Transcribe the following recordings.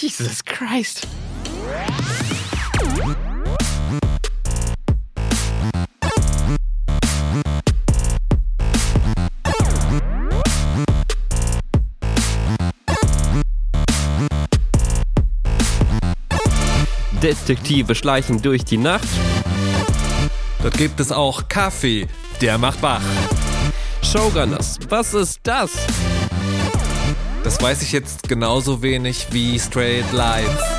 Jesus Christ. Detektive schleichen durch die Nacht. Dort gibt es auch Kaffee, der macht wach. Showgunners, was ist das? Das weiß ich jetzt genauso wenig wie Straight Lights.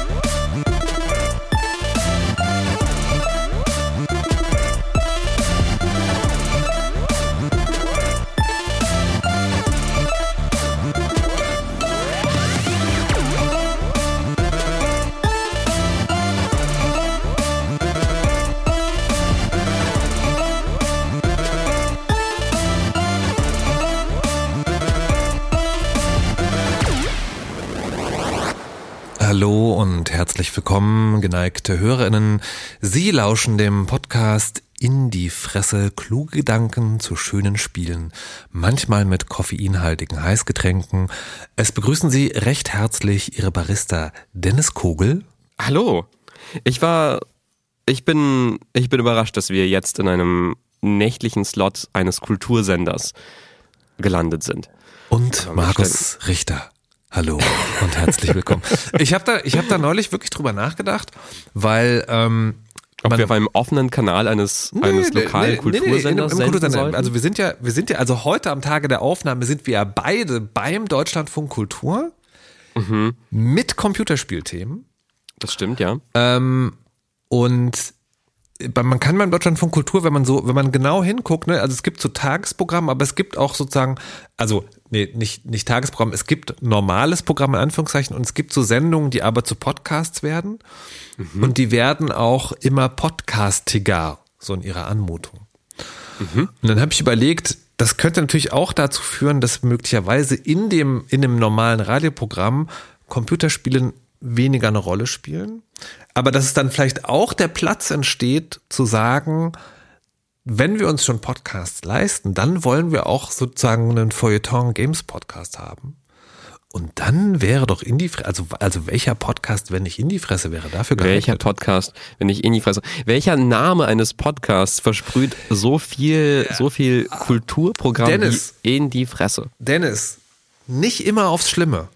Und herzlich willkommen, geneigte Hörerinnen. Sie lauschen dem Podcast in die Fresse kluge Gedanken zu schönen Spielen, manchmal mit koffeinhaltigen Heißgetränken. Es begrüßen Sie recht herzlich Ihre Barista Dennis Kogel. Hallo. Ich war, ich bin, ich bin überrascht, dass wir jetzt in einem nächtlichen Slot eines Kultursenders gelandet sind. Und Markus Richter. Hallo und herzlich willkommen. Ich habe da, ich habe da neulich wirklich drüber nachgedacht, weil ähm, ob wir auf einem offenen Kanal eines, nee, eines lokalen nee, Kultursenders nee, senden Also wir sind ja, wir sind ja, also heute am Tage der Aufnahme sind wir ja beide beim Deutschlandfunk Kultur mhm. mit Computerspielthemen. Das stimmt, ja. Ähm, und man kann beim Deutschlandfunk Kultur, wenn man so, wenn man genau hinguckt, ne, also es gibt so Tagesprogramm, aber es gibt auch sozusagen, also nee, nicht, nicht Tagesprogramm, es gibt normales Programm in Anführungszeichen und es gibt so Sendungen, die aber zu Podcasts werden mhm. und die werden auch immer podcastiger, so in ihrer Anmutung. Mhm. Und dann habe ich überlegt, das könnte natürlich auch dazu führen, dass möglicherweise in dem, in dem normalen Radioprogramm Computerspielen weniger eine Rolle spielen. Aber dass es dann vielleicht auch der Platz entsteht, zu sagen, wenn wir uns schon Podcasts leisten, dann wollen wir auch sozusagen einen Feuilleton Games Podcast haben. Und dann wäre doch in die Fresse, also, also welcher Podcast, wenn nicht in die Fresse wäre, dafür geeignet? Welcher Podcast, wenn nicht in die Fresse? Welcher Name eines Podcasts versprüht so viel, so viel Kulturprogramm Dennis, wie in die Fresse? Dennis, nicht immer aufs Schlimme.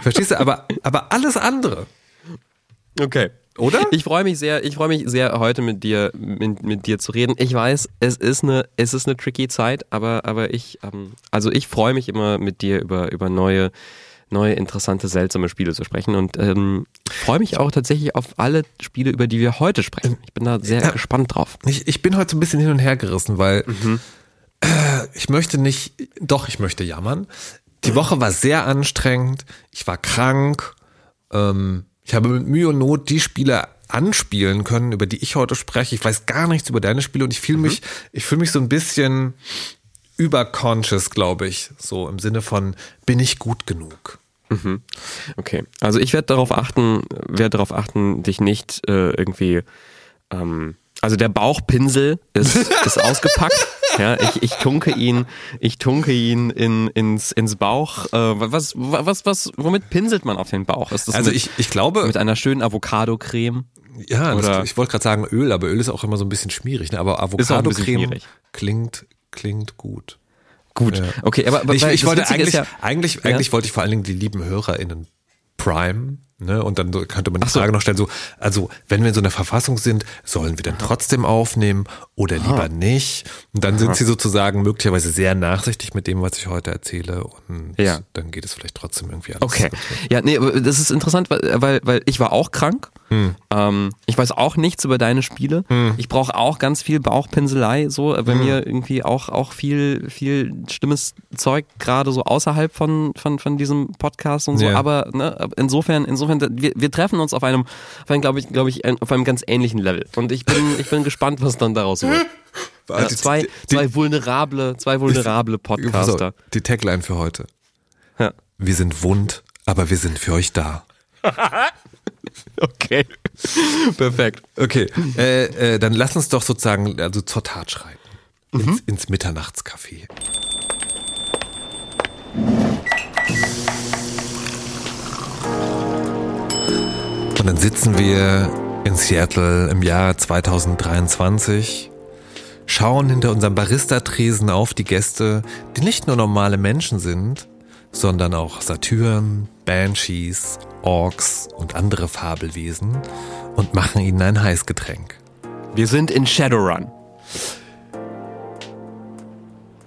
Verstehst du? Aber, aber alles andere. Okay. Oder? Ich freue mich sehr, ich freue mich sehr, heute mit dir, mit, mit, dir zu reden. Ich weiß, es ist eine, es ist eine tricky Zeit, aber, aber ich, ähm, also ich freue mich immer mit dir über, über neue, neue, interessante, seltsame Spiele zu sprechen und ähm, freue mich auch tatsächlich auf alle Spiele, über die wir heute sprechen. Ich bin da sehr ja, gespannt drauf. Ich, ich bin heute so ein bisschen hin und her gerissen, weil mhm. äh, ich möchte nicht, doch, ich möchte jammern. Die Woche war sehr anstrengend. Ich war krank. Ähm, ich habe mit Mühe und Not die Spiele anspielen können, über die ich heute spreche. Ich weiß gar nichts über deine Spiele und ich fühle mhm. mich, ich fühle mich so ein bisschen überconscious, glaube ich. So im Sinne von, bin ich gut genug? Mhm. Okay. Also ich werde darauf achten, werde darauf achten, dich nicht äh, irgendwie ähm, also der Bauchpinsel ist, ist ausgepackt. Ja, ich, ich tunke ihn, ich tunke ihn in, ins, ins Bauch. Äh, was, was, was, womit pinselt man auf den Bauch? Ist das also mit, ich, ich glaube. Mit einer schönen Avocado-Creme? Ja, das, ich wollte gerade sagen Öl, aber Öl ist auch immer so ein bisschen schmierig, ne? Aber Avocado-Creme klingt, klingt gut. Gut, ja. okay, aber, aber ich, ich wollte eigentlich, ja, eigentlich, eigentlich wollte ich vor allen Dingen die lieben HörerInnen Prime Ne? Und dann könnte man die so. Frage noch stellen, so, also wenn wir in so einer Verfassung sind, sollen wir dann trotzdem aufnehmen oder lieber Aha. nicht? Und dann Aha. sind sie sozusagen möglicherweise sehr nachsichtig mit dem, was ich heute erzähle und ja. dann geht es vielleicht trotzdem irgendwie alles. Okay. Ja, nee, das ist interessant, weil, weil, weil ich war auch krank. Hm. Ähm, ich weiß auch nichts über deine Spiele. Hm. Ich brauche auch ganz viel Bauchpinselei, so bei hm. mir irgendwie auch, auch viel, viel schlimmes Zeug, gerade so außerhalb von, von, von diesem Podcast und so. Ja. Aber ne, insofern, insofern wir, wir treffen uns auf einem, auf einem, glaube ich, glaube ich, auf einem ganz ähnlichen Level. Und ich bin, ich bin gespannt, was dann daraus wird. Ja, zwei, die, zwei vulnerable, zwei vulnerable Podcaster. Die Tagline für heute. Ja. Wir sind wund, aber wir sind für euch da. okay. Perfekt. Okay. Äh, äh, dann lass uns doch sozusagen also zur Tat schreiten. Ins, mhm. ins Mitternachtscafé. Und dann sitzen wir in Seattle im Jahr 2023, schauen hinter unserem Barista-Tresen auf die Gäste, die nicht nur normale Menschen sind, sondern auch Satyren, Banshees, Orks und andere Fabelwesen und machen ihnen ein Heißgetränk. Wir sind in Shadowrun.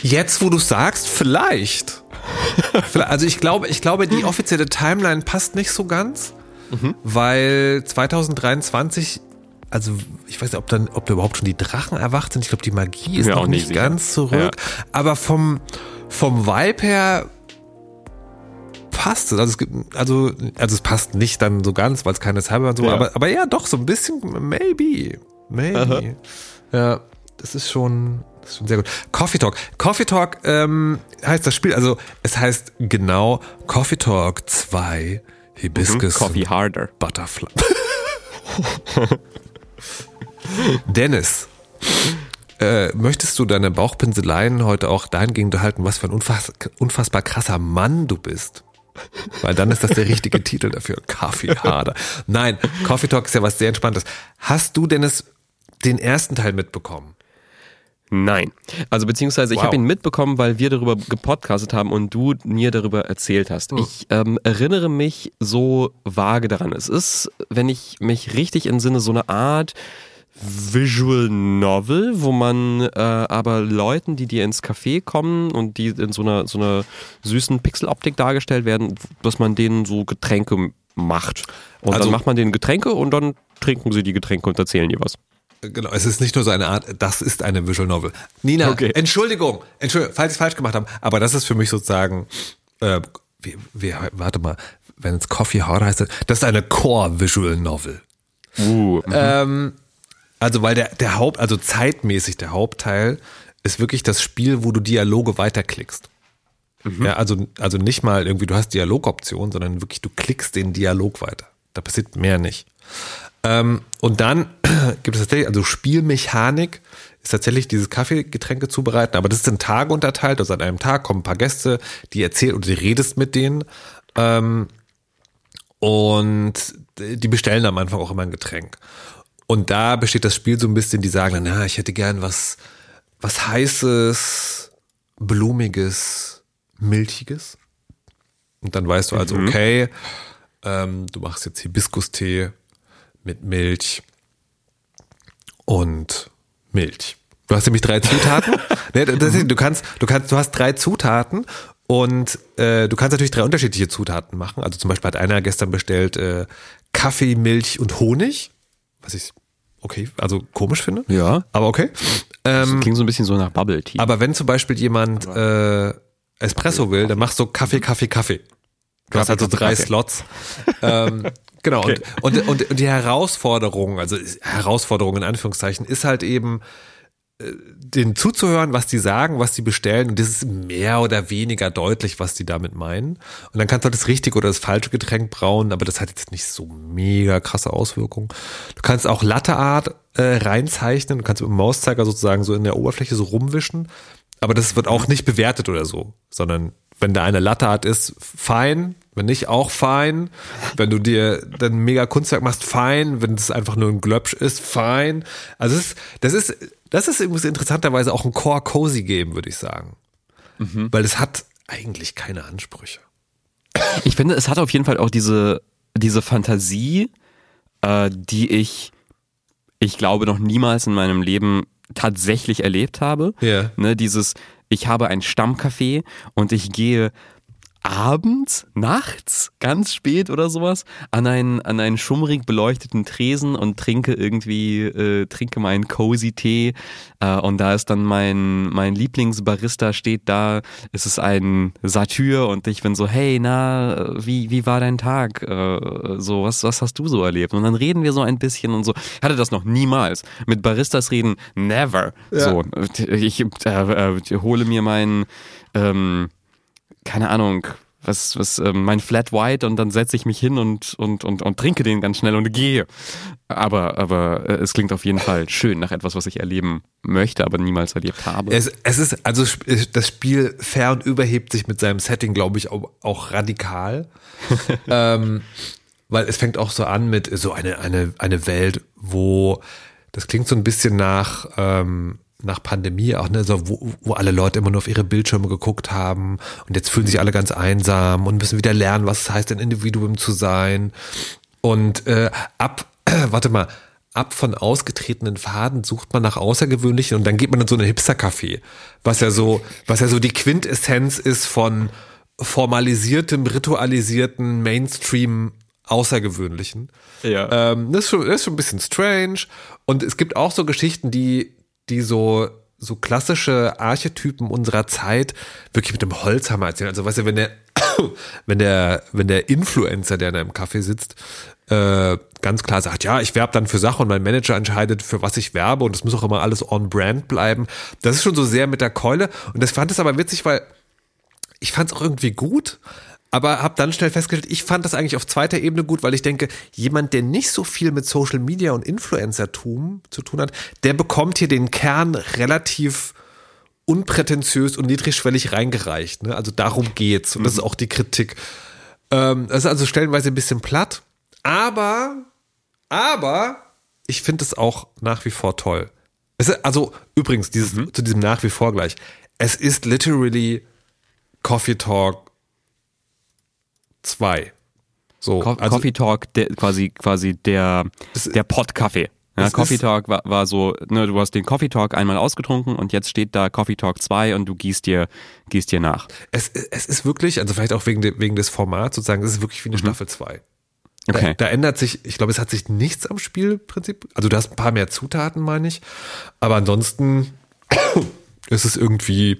Jetzt, wo du sagst, vielleicht. also ich glaube, ich glaube, die offizielle Timeline passt nicht so ganz, mhm. weil 2023 also ich weiß nicht, ob dann, ob da überhaupt schon die Drachen erwacht sind. Ich glaube, die Magie ist ja, noch nicht, nicht ganz zurück. Ja. Aber vom, vom Vibe her passt es. Also es gibt, also, also es passt nicht dann so ganz, weil es keine Cyber und so, ja. aber, aber ja, doch, so ein bisschen, maybe. Maybe. Aha. Ja, das ist schon, das ist schon sehr gut. Coffee Talk. Coffee Talk ähm, heißt das Spiel, also es heißt genau Coffee Talk 2 Hibiscus. Mhm, Coffee Harder. Butterfly. Dennis, äh, möchtest du deine Bauchpinseleien heute auch dahingehend halten, was für ein unfass, unfassbar krasser Mann du bist? Weil dann ist das der richtige Titel dafür. Coffee Harder. Nein, Coffee Talk ist ja was sehr Entspanntes. Hast du, Dennis, den ersten Teil mitbekommen? Nein. Also beziehungsweise ich wow. habe ihn mitbekommen, weil wir darüber gepodcastet haben und du mir darüber erzählt hast. Hm. Ich ähm, erinnere mich so vage daran. Es ist, wenn ich mich richtig entsinne, so eine Art Visual Novel, wo man äh, aber Leuten, die dir ins Café kommen und die in so einer so einer süßen Pixeloptik dargestellt werden, dass man denen so Getränke macht. Und also, dann macht man denen Getränke und dann trinken sie die Getränke und erzählen dir was. Genau, es ist nicht nur so eine Art, das ist eine Visual Novel. Nina, okay. Entschuldigung, Entschuldigung, falls ich es falsch gemacht habe, aber das ist für mich sozusagen, äh, wie, wie, warte mal, wenn es Coffee Hard heißt, das ist eine Core Visual Novel. Uh, mhm. ähm, also weil der, der Haupt, also zeitmäßig der Hauptteil ist wirklich das Spiel, wo du Dialoge weiterklickst. Mhm. Ja, also, also nicht mal irgendwie, du hast Dialogoptionen, sondern wirklich, du klickst den Dialog weiter. Da passiert mehr nicht. Ähm, und dann gibt es tatsächlich, also Spielmechanik ist tatsächlich dieses Kaffeegetränke zubereiten, aber das ist in Tage unterteilt. Also an einem Tag kommen ein paar Gäste, die erzählen und du redest mit denen. Ähm, und die bestellen am Anfang auch immer ein Getränk. Und da besteht das Spiel so ein bisschen, die sagen dann, na, ich hätte gern was, was heißes, blumiges, milchiges. Und dann weißt du also, mhm. okay, ähm, du machst jetzt Hibiskus-Tee mit Milch und Milch. Du hast nämlich drei Zutaten. nee, ist, du kannst, du kannst, du hast drei Zutaten und äh, du kannst natürlich drei unterschiedliche Zutaten machen. Also zum Beispiel hat einer gestern bestellt äh, Kaffee, Milch und Honig, was ich okay, also komisch finde. Ja. Aber okay. Ähm, das klingt so ein bisschen so nach Bubble Tea. Aber wenn zum Beispiel jemand äh, Espresso will, dann machst du Kaffee, Kaffee, Kaffee. Du hast also drei Kaffee. Slots. ähm, Genau, okay. und, und, und, und die Herausforderung, also Herausforderung in Anführungszeichen, ist halt eben, den zuzuhören, was die sagen, was die bestellen. Und das ist mehr oder weniger deutlich, was die damit meinen. Und dann kannst du halt das richtige oder das falsche Getränk brauen, aber das hat jetzt nicht so mega krasse Auswirkungen. Du kannst auch Latteart äh, reinzeichnen, du kannst mit dem Mauszeiger sozusagen so in der Oberfläche so rumwischen. Aber das wird auch nicht bewertet oder so, sondern wenn da eine Latteart ist, fein, wenn nicht, auch fein. Wenn du dir dann mega Kunstwerk machst, fein. Wenn es einfach nur ein Glöpsch ist, fein. Also das ist, das ist, das ist übrigens interessanterweise auch ein Core-Cozy-Game, würde ich sagen. Mhm. Weil es hat eigentlich keine Ansprüche. Ich finde, es hat auf jeden Fall auch diese, diese Fantasie, äh, die ich, ich glaube, noch niemals in meinem Leben tatsächlich erlebt habe. Yeah. Ne, dieses, ich habe ein Stammcafé und ich gehe abends, nachts, ganz spät oder sowas, an einen, an einen schummrig beleuchteten Tresen und trinke irgendwie, äh, trinke meinen cozy Tee äh, und da ist dann mein, mein Lieblingsbarista steht da, es ist ein Satyr und ich bin so, hey, na, wie, wie war dein Tag? Äh, so, was, was hast du so erlebt? Und dann reden wir so ein bisschen und so. Ich hatte das noch niemals. Mit Baristas reden, never. Ja. So, ich äh, äh, hole mir meinen, ähm, keine Ahnung, was, was, äh, mein Flat White und dann setze ich mich hin und, und, und, und trinke den ganz schnell und gehe. Aber, aber äh, es klingt auf jeden Fall schön nach etwas, was ich erleben möchte, aber niemals erlebt habe. Es, es ist, also das Spiel fair und überhebt sich mit seinem Setting, glaube ich, auch, auch radikal. ähm, weil es fängt auch so an mit so eine, eine, eine Welt, wo das klingt so ein bisschen nach, ähm, nach Pandemie auch, ne, so, wo, wo alle Leute immer nur auf ihre Bildschirme geguckt haben und jetzt fühlen sich alle ganz einsam und müssen wieder lernen, was es heißt, ein Individuum zu sein. Und äh, ab, äh, warte mal, ab von ausgetretenen Faden sucht man nach Außergewöhnlichen und dann geht man in so eine Hipster-Café, was ja so, was ja so die Quintessenz ist von formalisiertem, ritualisierten Mainstream Außergewöhnlichen. Ja. Ähm, das, ist schon, das ist schon ein bisschen strange. Und es gibt auch so Geschichten, die, die so, so klassische Archetypen unserer Zeit wirklich mit dem Holzhammer erzählen. Also, weißt du, wenn der, wenn der, wenn der Influencer, der in einem Café sitzt, äh, ganz klar sagt, ja, ich werbe dann für Sachen und mein Manager entscheidet, für was ich werbe und das muss auch immer alles on brand bleiben. Das ist schon so sehr mit der Keule. Und das fand es aber witzig, weil ich fand es auch irgendwie gut, aber habe dann schnell festgestellt, ich fand das eigentlich auf zweiter Ebene gut, weil ich denke, jemand, der nicht so viel mit Social Media und Influencertum zu tun hat, der bekommt hier den Kern relativ unprätentiös und niedrigschwellig reingereicht. Ne? Also darum geht's und das ist auch die Kritik. Ähm, das ist also stellenweise ein bisschen platt, aber, aber ich finde es auch nach wie vor toll. Es ist, also übrigens, dieses, zu diesem nach wie vor gleich. Es ist literally Coffee Talk 2. So, Co also, Coffee Talk, der, quasi, quasi der, der Pottkaffee. Ja, Coffee Talk war, war so, ne, du hast den Coffee Talk einmal ausgetrunken und jetzt steht da Coffee Talk 2 und du gießt dir, gießt dir nach. es, es ist wirklich, also vielleicht auch wegen, de, wegen des Formats sozusagen, es ist wirklich wie eine Staffel 2. Okay. Da, da ändert sich, ich glaube, es hat sich nichts am Spielprinzip. Also du hast ein paar mehr Zutaten, meine ich. Aber ansonsten ist es irgendwie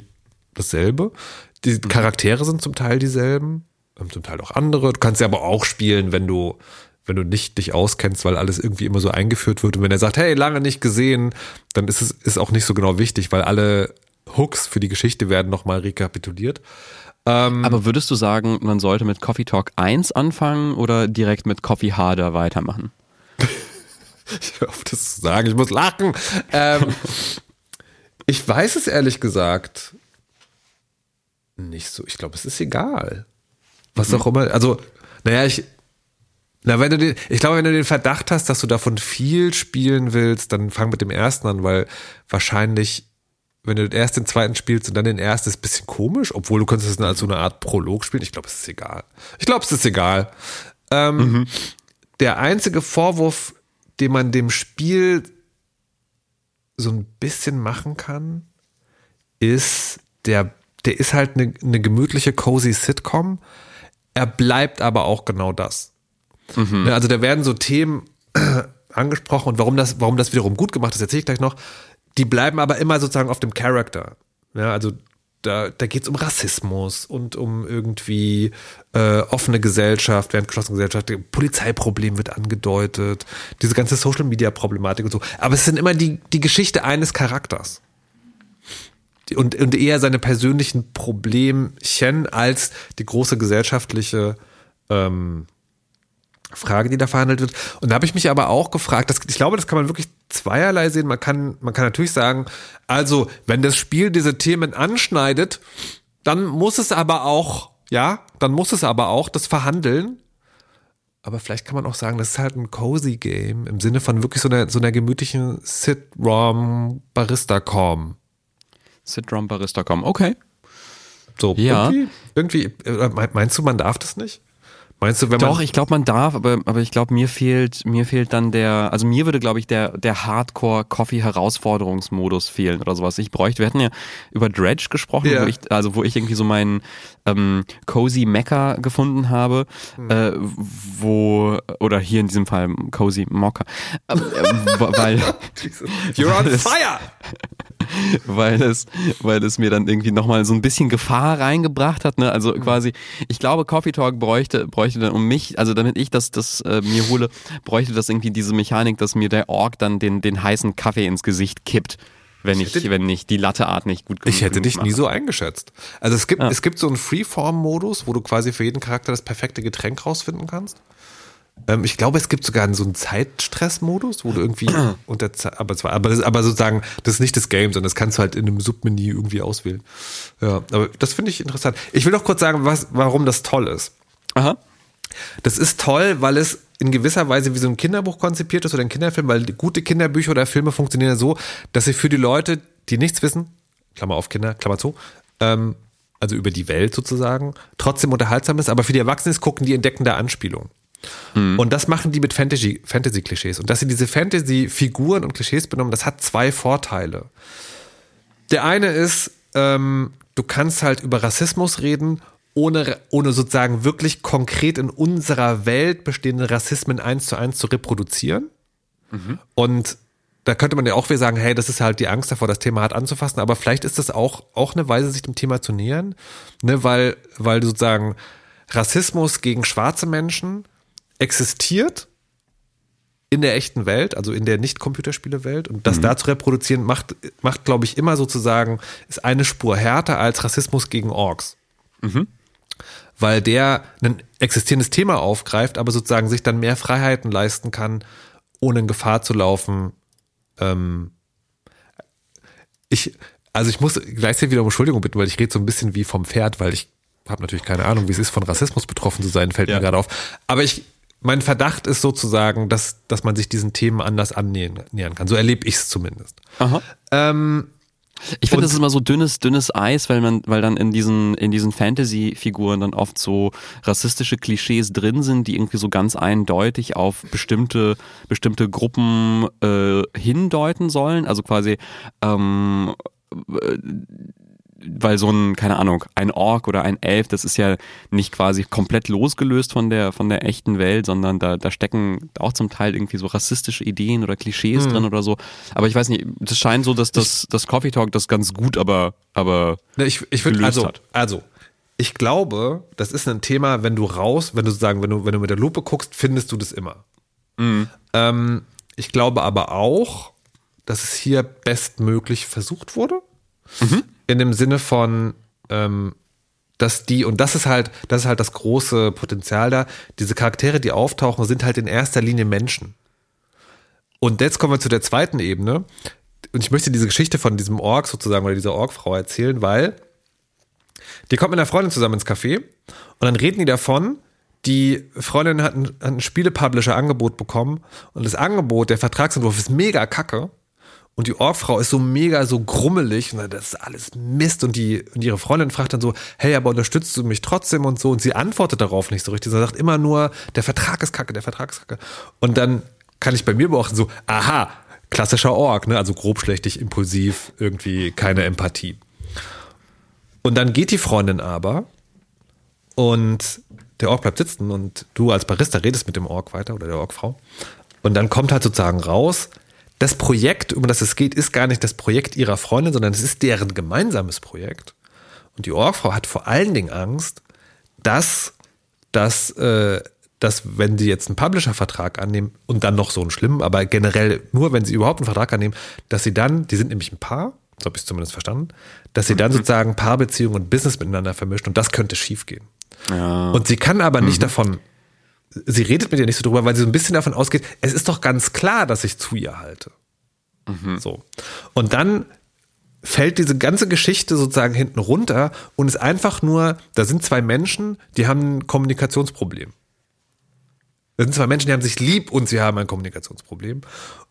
dasselbe. Die Charaktere sind zum Teil dieselben, zum Teil auch andere. Du kannst sie aber auch spielen, wenn du, wenn du nicht dich auskennst, weil alles irgendwie immer so eingeführt wird. Und wenn er sagt, hey, lange nicht gesehen, dann ist es ist auch nicht so genau wichtig, weil alle Hooks für die Geschichte werden nochmal rekapituliert. Aber würdest du sagen, man sollte mit Coffee Talk 1 anfangen oder direkt mit Coffee Harder weitermachen? Ich auf das zu sagen, ich muss lachen. Ähm, ich weiß es ehrlich gesagt nicht so. Ich glaube, es ist egal. Was auch immer. Also, naja, ich. Na, wenn du den, ich glaube, wenn du den Verdacht hast, dass du davon viel spielen willst, dann fang mit dem ersten an, weil wahrscheinlich, wenn du erst den zweiten spielst und dann den ersten, ist ein bisschen komisch, obwohl du könntest es dann als so eine Art Prolog spielen. Ich glaube, es ist egal. Ich glaube, es ist egal. Ähm, Der einzige Vorwurf, den man dem Spiel so ein bisschen machen kann, ist, der, der ist halt eine, eine gemütliche, cozy Sitcom. Er bleibt aber auch genau das. Ne, Also da werden so Themen angesprochen und warum das, warum das wiederum gut gemacht ist, erzähle ich gleich noch. Die bleiben aber immer sozusagen auf dem Charakter. Ja, also da, da geht es um Rassismus und um irgendwie äh, offene Gesellschaft, während geschlossene Gesellschaft, Polizeiproblem wird angedeutet, diese ganze Social Media Problematik und so. Aber es sind immer die, die Geschichte eines Charakters. Und, und eher seine persönlichen Problemchen als die große gesellschaftliche ähm, Frage, die da verhandelt wird. Und da habe ich mich aber auch gefragt, das, ich glaube, das kann man wirklich zweierlei sehen. Man kann, man kann natürlich sagen, also, wenn das Spiel diese Themen anschneidet, dann muss es aber auch, ja, dann muss es aber auch das verhandeln. Aber vielleicht kann man auch sagen, das ist halt ein cozy Game im Sinne von wirklich so einer, so einer gemütlichen Sit-Rom Barista-Com. Sit-Rom Barista.com. Okay. So, Ja. irgendwie, irgendwie, äh, meinst du, man darf das nicht? Meinst du, wenn Doch, man. ich glaube, man darf, aber, aber ich glaube, mir fehlt, mir fehlt dann der, also mir würde, glaube ich, der, der Hardcore-Coffee-Herausforderungsmodus fehlen oder sowas. Ich bräuchte, wir hatten ja über Dredge gesprochen, Ja. wo ich, also wo ich irgendwie so meinen ähm, Cozy Mecker gefunden habe, Hm. äh, wo, oder hier in diesem Fall Cozy Mocker, ähm, äh, weil, You're on fire! weil es, weil es mir dann irgendwie nochmal so ein bisschen Gefahr reingebracht hat. Ne? Also quasi, ich glaube, Coffee Talk bräuchte, bräuchte dann um mich, also damit ich das, das äh, mir hole, bräuchte das irgendwie diese Mechanik, dass mir der Ork dann den, den heißen Kaffee ins Gesicht kippt, wenn ich, hätte- wenn ich die Latteart nicht gut genug Ich hätte dich mache. nie so eingeschätzt. Also es gibt, es gibt so einen Freeform-Modus, wo du quasi für jeden Charakter das perfekte Getränk rausfinden kannst. Ähm, ich glaube, es gibt sogar so einen Zeitstress-Modus, wo du irgendwie unter Ze- aber zwar, aber, das, aber sozusagen, das ist nicht das Game, sondern das kannst du halt in einem Submenü irgendwie auswählen. Ja, aber das finde ich interessant. Ich will noch kurz sagen, was, warum das toll ist. Aha. Das ist toll, weil es in gewisser Weise wie so ein Kinderbuch konzipiert ist oder ein Kinderfilm, weil gute Kinderbücher oder Filme funktionieren so, dass sie für die Leute, die nichts wissen, Klammer auf Kinder, Klammer zu, ähm, also über die Welt sozusagen, trotzdem unterhaltsam ist, aber für die Erwachsenen gucken die entdeckende Anspielung. Mhm. Und das machen die mit Fantasy, Fantasy-Klischees. Und dass sie diese Fantasy-Figuren und Klischees benommen, das hat zwei Vorteile. Der eine ist, ähm, du kannst halt über Rassismus reden, ohne, ohne sozusagen wirklich konkret in unserer Welt bestehende Rassismen eins zu eins zu reproduzieren. Mhm. Und da könnte man ja auch wieder sagen, hey, das ist halt die Angst davor, das Thema hart anzufassen, aber vielleicht ist das auch, auch eine Weise, sich dem Thema zu nähern, ne, weil, weil sozusagen Rassismus gegen schwarze Menschen existiert in der echten Welt, also in der Nicht-Computerspiele-Welt. Und das mhm. da zu reproduzieren, macht, macht glaube ich, immer sozusagen, ist eine Spur härter als Rassismus gegen Orks. Mhm. Weil der ein existierendes Thema aufgreift, aber sozusagen sich dann mehr Freiheiten leisten kann, ohne in Gefahr zu laufen. Ähm, ich, also ich muss gleichzeitig wieder um Entschuldigung bitten, weil ich rede so ein bisschen wie vom Pferd, weil ich habe natürlich keine Ahnung, wie es ist, von Rassismus betroffen zu sein, fällt ja. mir gerade auf. Aber ich, mein Verdacht ist sozusagen, dass, dass man sich diesen Themen anders annähern kann. So erlebe ich es zumindest. Ähm, ich finde, das ist immer so dünnes, dünnes Eis, weil man, weil dann in diesen, in diesen Fantasy-Figuren dann oft so rassistische Klischees drin sind, die irgendwie so ganz eindeutig auf bestimmte, bestimmte Gruppen äh, hindeuten sollen. Also quasi ähm, weil so ein, keine Ahnung, ein Ork oder ein Elf, das ist ja nicht quasi komplett losgelöst von der, von der echten Welt, sondern da, da stecken auch zum Teil irgendwie so rassistische Ideen oder Klischees hm. drin oder so. Aber ich weiß nicht, das scheint so, dass das, das Coffee Talk das ganz gut aber, aber ich, ich würde also, hat. also, ich glaube, das ist ein Thema, wenn du raus, wenn du sagen, wenn du, wenn du mit der Lupe guckst, findest du das immer. Mhm. Ähm, ich glaube aber auch, dass es hier bestmöglich versucht wurde. Mhm in dem Sinne von, ähm, dass die, und das ist halt, das ist halt das große Potenzial da, diese Charaktere, die auftauchen, sind halt in erster Linie Menschen. Und jetzt kommen wir zu der zweiten Ebene. Und ich möchte diese Geschichte von diesem Org sozusagen oder dieser Orgfrau erzählen, weil die kommt mit einer Freundin zusammen ins Café und dann reden die davon, die Freundin hat ein, hat ein Spielepublisher-Angebot bekommen und das Angebot, der Vertragsentwurf ist mega kacke und die Orgfrau ist so mega so grummelig und das ist alles Mist und die und ihre Freundin fragt dann so, hey, aber unterstützt du mich trotzdem und so und sie antwortet darauf nicht so richtig. Sie sagt immer nur, der Vertrag ist kacke, der Vertrag ist kacke. Und dann kann ich bei mir beobachten so, aha, klassischer Org, ne, also grobschlächtig, impulsiv, irgendwie keine Empathie. Und dann geht die Freundin aber und der Org bleibt sitzen und du als Barista redest mit dem Org weiter oder der Orgfrau. Und dann kommt halt sozusagen raus, das Projekt, um das es geht, ist gar nicht das Projekt ihrer Freundin, sondern es ist deren gemeinsames Projekt. Und die Orgfrau hat vor allen Dingen Angst, dass, dass, äh, dass wenn sie jetzt einen Publisher-Vertrag annehmen und dann noch so einen schlimmen, aber generell nur, wenn sie überhaupt einen Vertrag annehmen, dass sie dann, die sind nämlich ein Paar, so habe ich es zumindest verstanden, dass sie dann mhm. sozusagen Paarbeziehungen und Business miteinander vermischt und das könnte schiefgehen. Ja. Und sie kann aber nicht mhm. davon sie redet mit ihr nicht so drüber, weil sie so ein bisschen davon ausgeht, es ist doch ganz klar, dass ich zu ihr halte. Mhm. So. Und dann fällt diese ganze Geschichte sozusagen hinten runter und ist einfach nur, da sind zwei Menschen, die haben ein Kommunikationsproblem. Das sind zwei Menschen, die haben sich lieb und sie haben ein Kommunikationsproblem.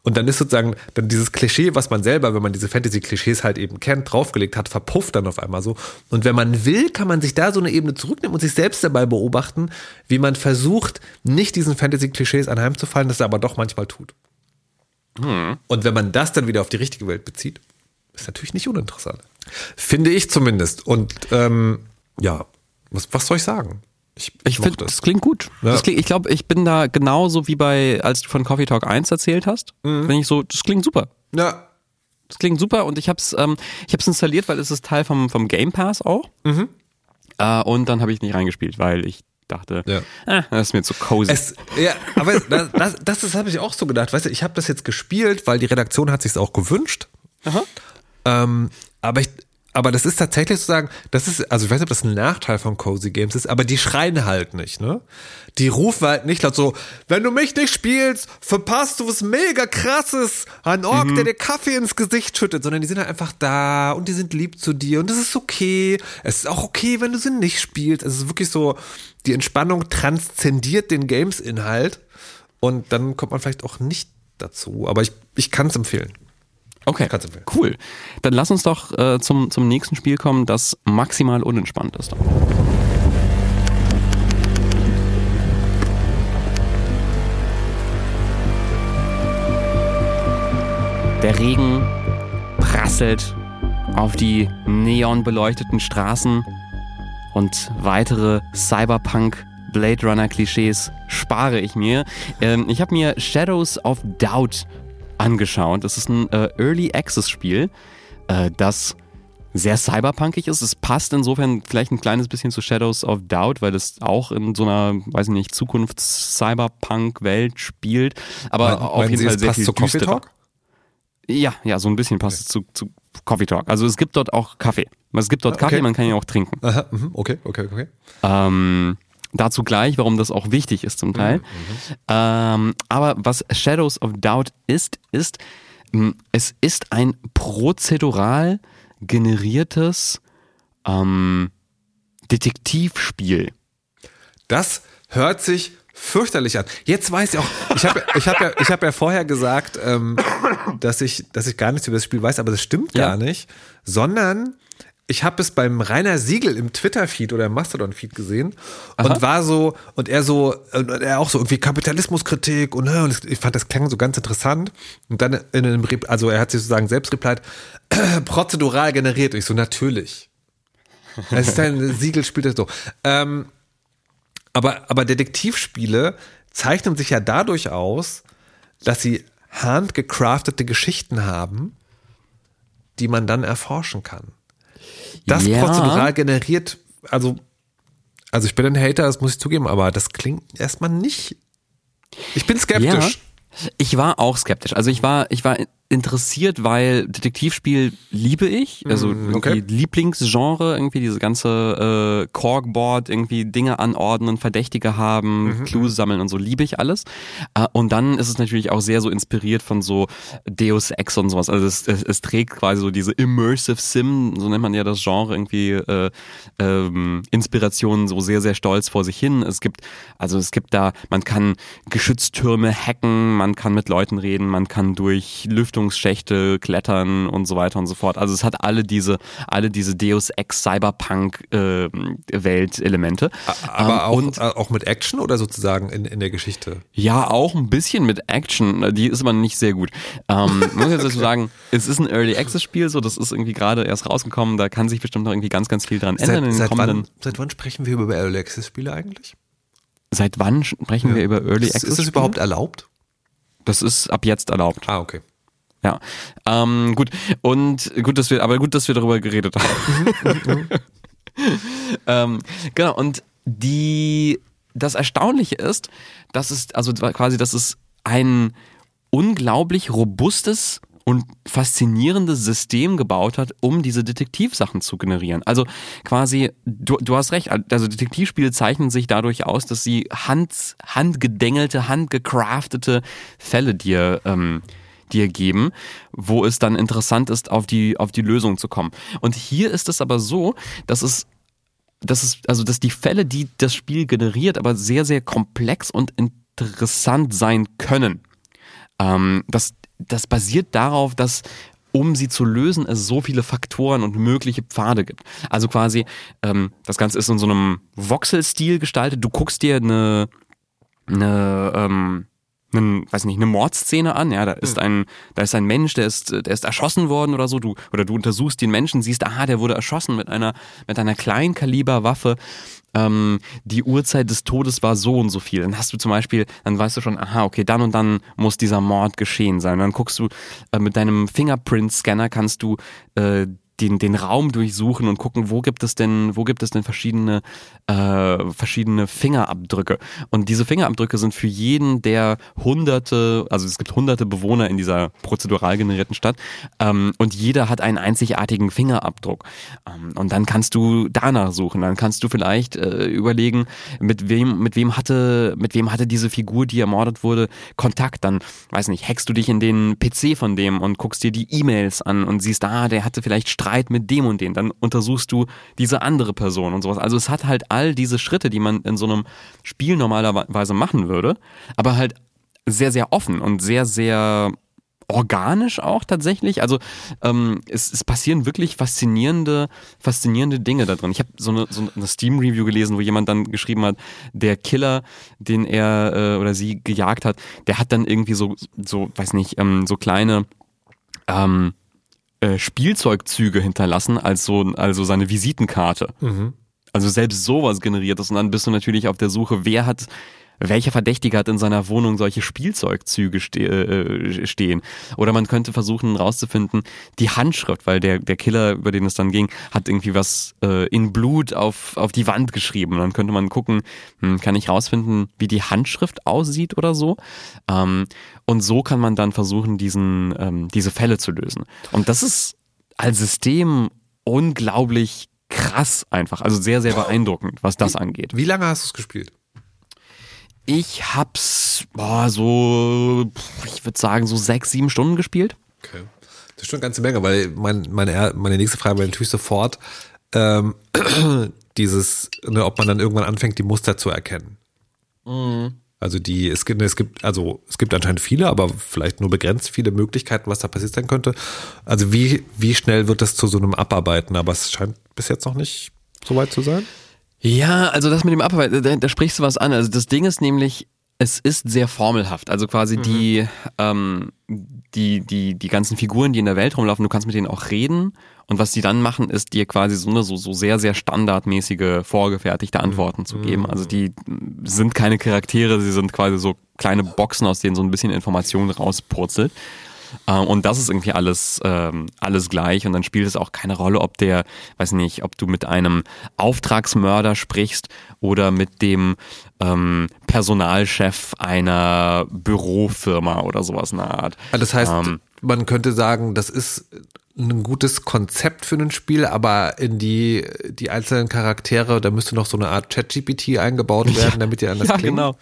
Und dann ist sozusagen dann dieses Klischee, was man selber, wenn man diese Fantasy-Klischees halt eben kennt, draufgelegt hat, verpufft dann auf einmal so. Und wenn man will, kann man sich da so eine Ebene zurücknehmen und sich selbst dabei beobachten, wie man versucht, nicht diesen Fantasy-Klischees anheimzufallen, das er aber doch manchmal tut. Hm. Und wenn man das dann wieder auf die richtige Welt bezieht, ist natürlich nicht uninteressant. Finde ich zumindest. Und ähm, ja, was, was soll ich sagen? Ich, ich, finde, das klingt gut. Ja. Das klingt, ich glaube, ich bin da genauso wie bei, als du von Coffee Talk 1 erzählt hast. Mhm. Bin ich so, das klingt super. Ja. Das klingt super und ich habe es ähm, ich hab's installiert, weil es ist Teil vom, vom Game Pass auch. Mhm. Äh, und dann habe ich nicht reingespielt, weil ich dachte, ja. ah, das ist mir zu cozy. Es, ja, aber das, das, das, das habe ich auch so gedacht. Weißt du, ich habe das jetzt gespielt, weil die Redaktion hat sich auch gewünscht. Aha. Ähm, aber ich, aber das ist tatsächlich sozusagen, das ist, also ich weiß nicht, ob das ein Nachteil von Cozy Games ist, aber die schreien halt nicht, ne? Die rufen halt nicht laut so, wenn du mich nicht spielst, verpasst du was mega krasses, ein Ork, mhm. der dir Kaffee ins Gesicht schüttet, sondern die sind halt einfach da und die sind lieb zu dir und das ist okay. Es ist auch okay, wenn du sie nicht spielst. Es ist wirklich so, die Entspannung transzendiert den Games-Inhalt und dann kommt man vielleicht auch nicht dazu, aber ich, ich kann es empfehlen. Okay, cool. Dann lass uns doch äh, zum, zum nächsten Spiel kommen, das maximal unentspannt ist. Der Regen prasselt auf die neonbeleuchteten Straßen und weitere Cyberpunk Blade Runner Klischees spare ich mir. Ähm, ich habe mir Shadows of Doubt angeschaut. Das ist ein äh, Early Access Spiel, äh, das sehr cyberpunkig ist. Es passt insofern vielleicht ein kleines bisschen zu Shadows of Doubt, weil es auch in so einer, weiß ich nicht, Zukunfts-Cyberpunk-Welt spielt. Aber Meinen, auf jeden Sie, Fall sehr viel zu Coffee Talk? Ja, ja, so ein bisschen passt okay. es zu, zu Coffee Talk. Also es gibt dort auch Kaffee. Es gibt dort ah, okay. Kaffee, man kann ihn auch trinken. Aha, mhm, okay, okay, okay. Ähm, Dazu gleich, warum das auch wichtig ist zum Teil. Mhm, mhm. Ähm, aber was Shadows of Doubt ist, ist, es ist ein prozedural generiertes ähm, Detektivspiel. Das hört sich fürchterlich an. Jetzt weiß ich auch, ich habe ich hab ja, ich hab ja vorher gesagt, ähm, dass, ich, dass ich gar nichts über das Spiel weiß, aber das stimmt ja. gar nicht, sondern ich habe es beim Rainer Siegel im Twitter-Feed oder im Mastodon-Feed gesehen Aha. und war so, und er so, und er auch so irgendwie Kapitalismuskritik und, und ich fand das klang so ganz interessant. Und dann in einem, also er hat sich sozusagen selbst replied, prozedural generiert. Und ich so, natürlich. Es ist ein Siegel, spielt das so. Ähm, aber, aber Detektivspiele zeichnen sich ja dadurch aus, dass sie handgecraftete Geschichten haben, die man dann erforschen kann. Das ja. prozedural generiert, also, also ich bin ein Hater, das muss ich zugeben, aber das klingt erstmal nicht. Ich bin skeptisch. Ja. Ich war auch skeptisch. Also ich war, ich war interessiert, weil Detektivspiel liebe ich, also mm, okay. Lieblingsgenre, irgendwie diese ganze äh, Corkboard, irgendwie Dinge anordnen, Verdächtige haben, mhm. Clues sammeln und so liebe ich alles. Äh, und dann ist es natürlich auch sehr so inspiriert von so Deus Ex und sowas. Also es, es, es trägt quasi so diese Immersive Sim, so nennt man ja das Genre irgendwie äh, ähm, Inspirationen so sehr sehr stolz vor sich hin. Es gibt also es gibt da, man kann Geschütztürme hacken, man kann mit Leuten reden, man kann durch Lüftung Lüftungsschächte klettern und so weiter und so fort. Also es hat alle diese, alle diese Deus Ex Cyberpunk äh, Weltelemente. Aber ähm, auch, und, auch mit Action oder sozusagen in, in der Geschichte? Ja, auch ein bisschen mit Action. Die ist aber nicht sehr gut. Ähm, muss jetzt okay. dazu sagen, es ist ein Early Access Spiel, so das ist irgendwie gerade erst rausgekommen. Da kann sich bestimmt noch irgendwie ganz, ganz viel dran ändern seit, in den seit kommenden. Wann, seit wann sprechen wir über Early Access Spiele eigentlich? Seit wann sprechen ja. wir über Early Access? Ist das überhaupt erlaubt? Das ist ab jetzt erlaubt. Ah, okay. Ja. Ähm, gut. Und gut, dass wir, aber gut, dass wir darüber geredet haben. ähm, genau, und die das Erstaunliche ist, dass es, also quasi, dass es ein unglaublich robustes und faszinierendes System gebaut hat, um diese Detektivsachen zu generieren. Also quasi, du, du hast recht, also Detektivspiele zeichnen sich dadurch aus, dass sie hand, handgedengelte, handgecraftete Fälle dir ähm, dir geben, wo es dann interessant ist, auf die, auf die Lösung zu kommen. Und hier ist es aber so, dass es dass es, also dass die Fälle, die das Spiel generiert, aber sehr, sehr komplex und interessant sein können. Ähm, das, das basiert darauf, dass um sie zu lösen, es so viele Faktoren und mögliche Pfade gibt. Also quasi, ähm, das Ganze ist in so einem Voxel-Stil gestaltet. Du guckst dir eine, eine ähm, einen, weiß nicht, eine Mordszene an, ja, da ist ein, da ist ein Mensch, der ist, der ist erschossen worden oder so, du, oder du untersuchst den Menschen, siehst, aha, der wurde erschossen mit einer, mit einer Kleinkaliberwaffe, ähm, die Uhrzeit des Todes war so und so viel. Dann hast du zum Beispiel, dann weißt du schon, aha, okay, dann und dann muss dieser Mord geschehen sein. Und dann guckst du, äh, mit deinem Fingerprint-Scanner kannst du, äh, den, den Raum durchsuchen und gucken, wo gibt es denn, wo gibt es denn verschiedene, äh, verschiedene Fingerabdrücke. Und diese Fingerabdrücke sind für jeden der hunderte, also es gibt hunderte Bewohner in dieser prozedural generierten Stadt ähm, und jeder hat einen einzigartigen Fingerabdruck. Ähm, und dann kannst du danach suchen, dann kannst du vielleicht äh, überlegen, mit wem, mit wem hatte, mit wem hatte diese Figur, die ermordet wurde, Kontakt. Dann, weiß nicht, hackst du dich in den PC von dem und guckst dir die E-Mails an und siehst, ah, der hatte vielleicht Streit mit dem und dem. Dann untersuchst du diese andere Person und sowas. Also es hat halt all diese Schritte, die man in so einem Spiel normalerweise machen würde, aber halt sehr, sehr offen und sehr, sehr organisch auch tatsächlich. Also ähm, es, es passieren wirklich faszinierende, faszinierende Dinge da drin. Ich habe so eine, so eine Steam-Review gelesen, wo jemand dann geschrieben hat, der Killer, den er äh, oder sie gejagt hat, der hat dann irgendwie so, so weiß nicht, ähm, so kleine ähm, äh, Spielzeugzüge hinterlassen als so, also seine Visitenkarte. Mhm. Also selbst sowas generiert ist und dann bist du natürlich auf der Suche, wer hat welcher Verdächtige hat in seiner Wohnung solche Spielzeugzüge ste äh, stehen? Oder man könnte versuchen rauszufinden, die Handschrift, weil der, der Killer, über den es dann ging, hat irgendwie was äh, in Blut auf, auf die Wand geschrieben. Und dann könnte man gucken, hm, kann ich rausfinden, wie die Handschrift aussieht oder so? Ähm, und so kann man dann versuchen, diesen, ähm, diese Fälle zu lösen. Und das ist als System unglaublich krass einfach. Also sehr, sehr beeindruckend, was das angeht. Wie lange hast du es gespielt? Ich hab's boah, so, ich würde sagen, so sechs, sieben Stunden gespielt. Okay. Das ist schon eine ganze Menge, weil mein, meine, meine nächste Frage wäre natürlich sofort ähm, dieses, ne, ob man dann irgendwann anfängt, die Muster zu erkennen. Mhm. Also die, es gibt, es gibt, also es gibt anscheinend viele, aber vielleicht nur begrenzt viele Möglichkeiten, was da passiert sein könnte. Also wie, wie schnell wird das zu so einem Abarbeiten? Aber es scheint bis jetzt noch nicht so weit zu sein. Ja, also das mit dem Abarbeiten, da, da sprichst du was an. Also das Ding ist nämlich, es ist sehr formelhaft. Also quasi mhm. die, ähm, die, die, die ganzen Figuren, die in der Welt rumlaufen, du kannst mit denen auch reden. Und was die dann machen, ist dir quasi so eine so, so sehr, sehr standardmäßige, vorgefertigte Antworten mhm. zu geben. Also die sind keine Charaktere, sie sind quasi so kleine Boxen, aus denen so ein bisschen Information rauspurzelt. Ähm, und das ist irgendwie alles, ähm, alles gleich. Und dann spielt es auch keine Rolle, ob der, weiß nicht, ob du mit einem Auftragsmörder sprichst oder mit dem ähm, Personalchef einer Bürofirma oder sowas in der Art. Das heißt, ähm, man könnte sagen, das ist ein gutes Konzept für ein Spiel, aber in die, die einzelnen Charaktere, da müsste noch so eine Art ChatGPT eingebaut werden, damit die anders ja, klingen. Genau.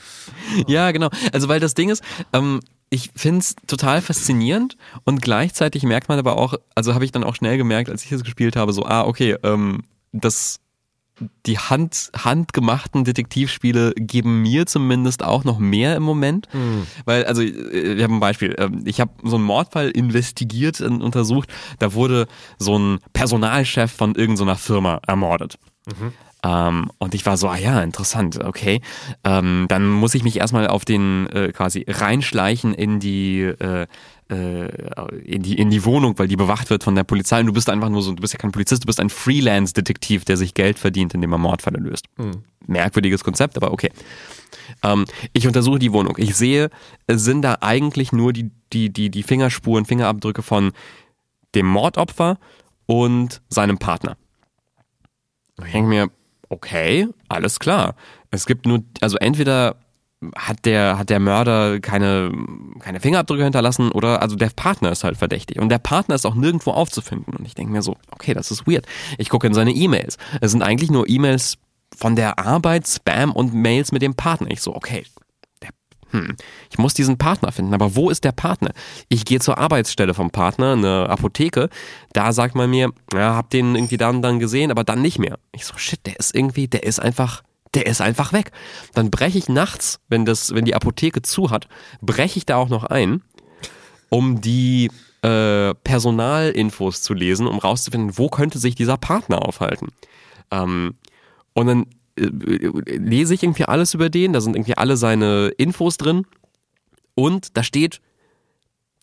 Ja, genau. Also weil das Ding ist, ähm, ich finde es total faszinierend und gleichzeitig merkt man aber auch, also habe ich dann auch schnell gemerkt, als ich es gespielt habe, so, ah, okay, ähm, das die Hand, handgemachten Detektivspiele geben mir zumindest auch noch mehr im Moment. Mhm. Weil, also, äh, wir haben ein Beispiel. Ähm, ich habe so einen Mordfall investigiert und untersucht. Da wurde so ein Personalchef von irgendeiner Firma ermordet. Mhm. Ähm, und ich war so, ah ja, interessant, okay. Ähm, dann muss ich mich erstmal auf den äh, quasi reinschleichen in die äh, äh, in die in die Wohnung, weil die bewacht wird von der Polizei. Und du bist einfach nur so, du bist ja kein Polizist, du bist ein Freelance-Detektiv, der sich Geld verdient, indem er Mordfälle löst. Hm. Merkwürdiges Konzept, aber okay. Ähm, ich untersuche die Wohnung. Ich sehe, sind da eigentlich nur die die die die Fingerspuren, Fingerabdrücke von dem Mordopfer und seinem Partner. Ich denke mir, okay, alles klar. Es gibt nur, also entweder hat der, hat der Mörder keine, keine Fingerabdrücke hinterlassen oder also der Partner ist halt verdächtig. Und der Partner ist auch nirgendwo aufzufinden. Und ich denke mir so, okay, das ist weird. Ich gucke in seine E-Mails. Es sind eigentlich nur E-Mails von der Arbeit, Spam und Mails mit dem Partner. Ich so, okay, hm, ich muss diesen Partner finden, aber wo ist der Partner? Ich gehe zur Arbeitsstelle vom Partner, eine Apotheke, da sagt man mir, ja, hab den irgendwie dann dann gesehen, aber dann nicht mehr. Ich so, shit, der ist irgendwie, der ist einfach, der ist einfach weg. Dann breche ich nachts, wenn das, wenn die Apotheke zu hat, breche ich da auch noch ein, um die äh, Personalinfos zu lesen, um rauszufinden, wo könnte sich dieser Partner aufhalten. Ähm, und dann lese ich irgendwie alles über den, da sind irgendwie alle seine Infos drin und da steht,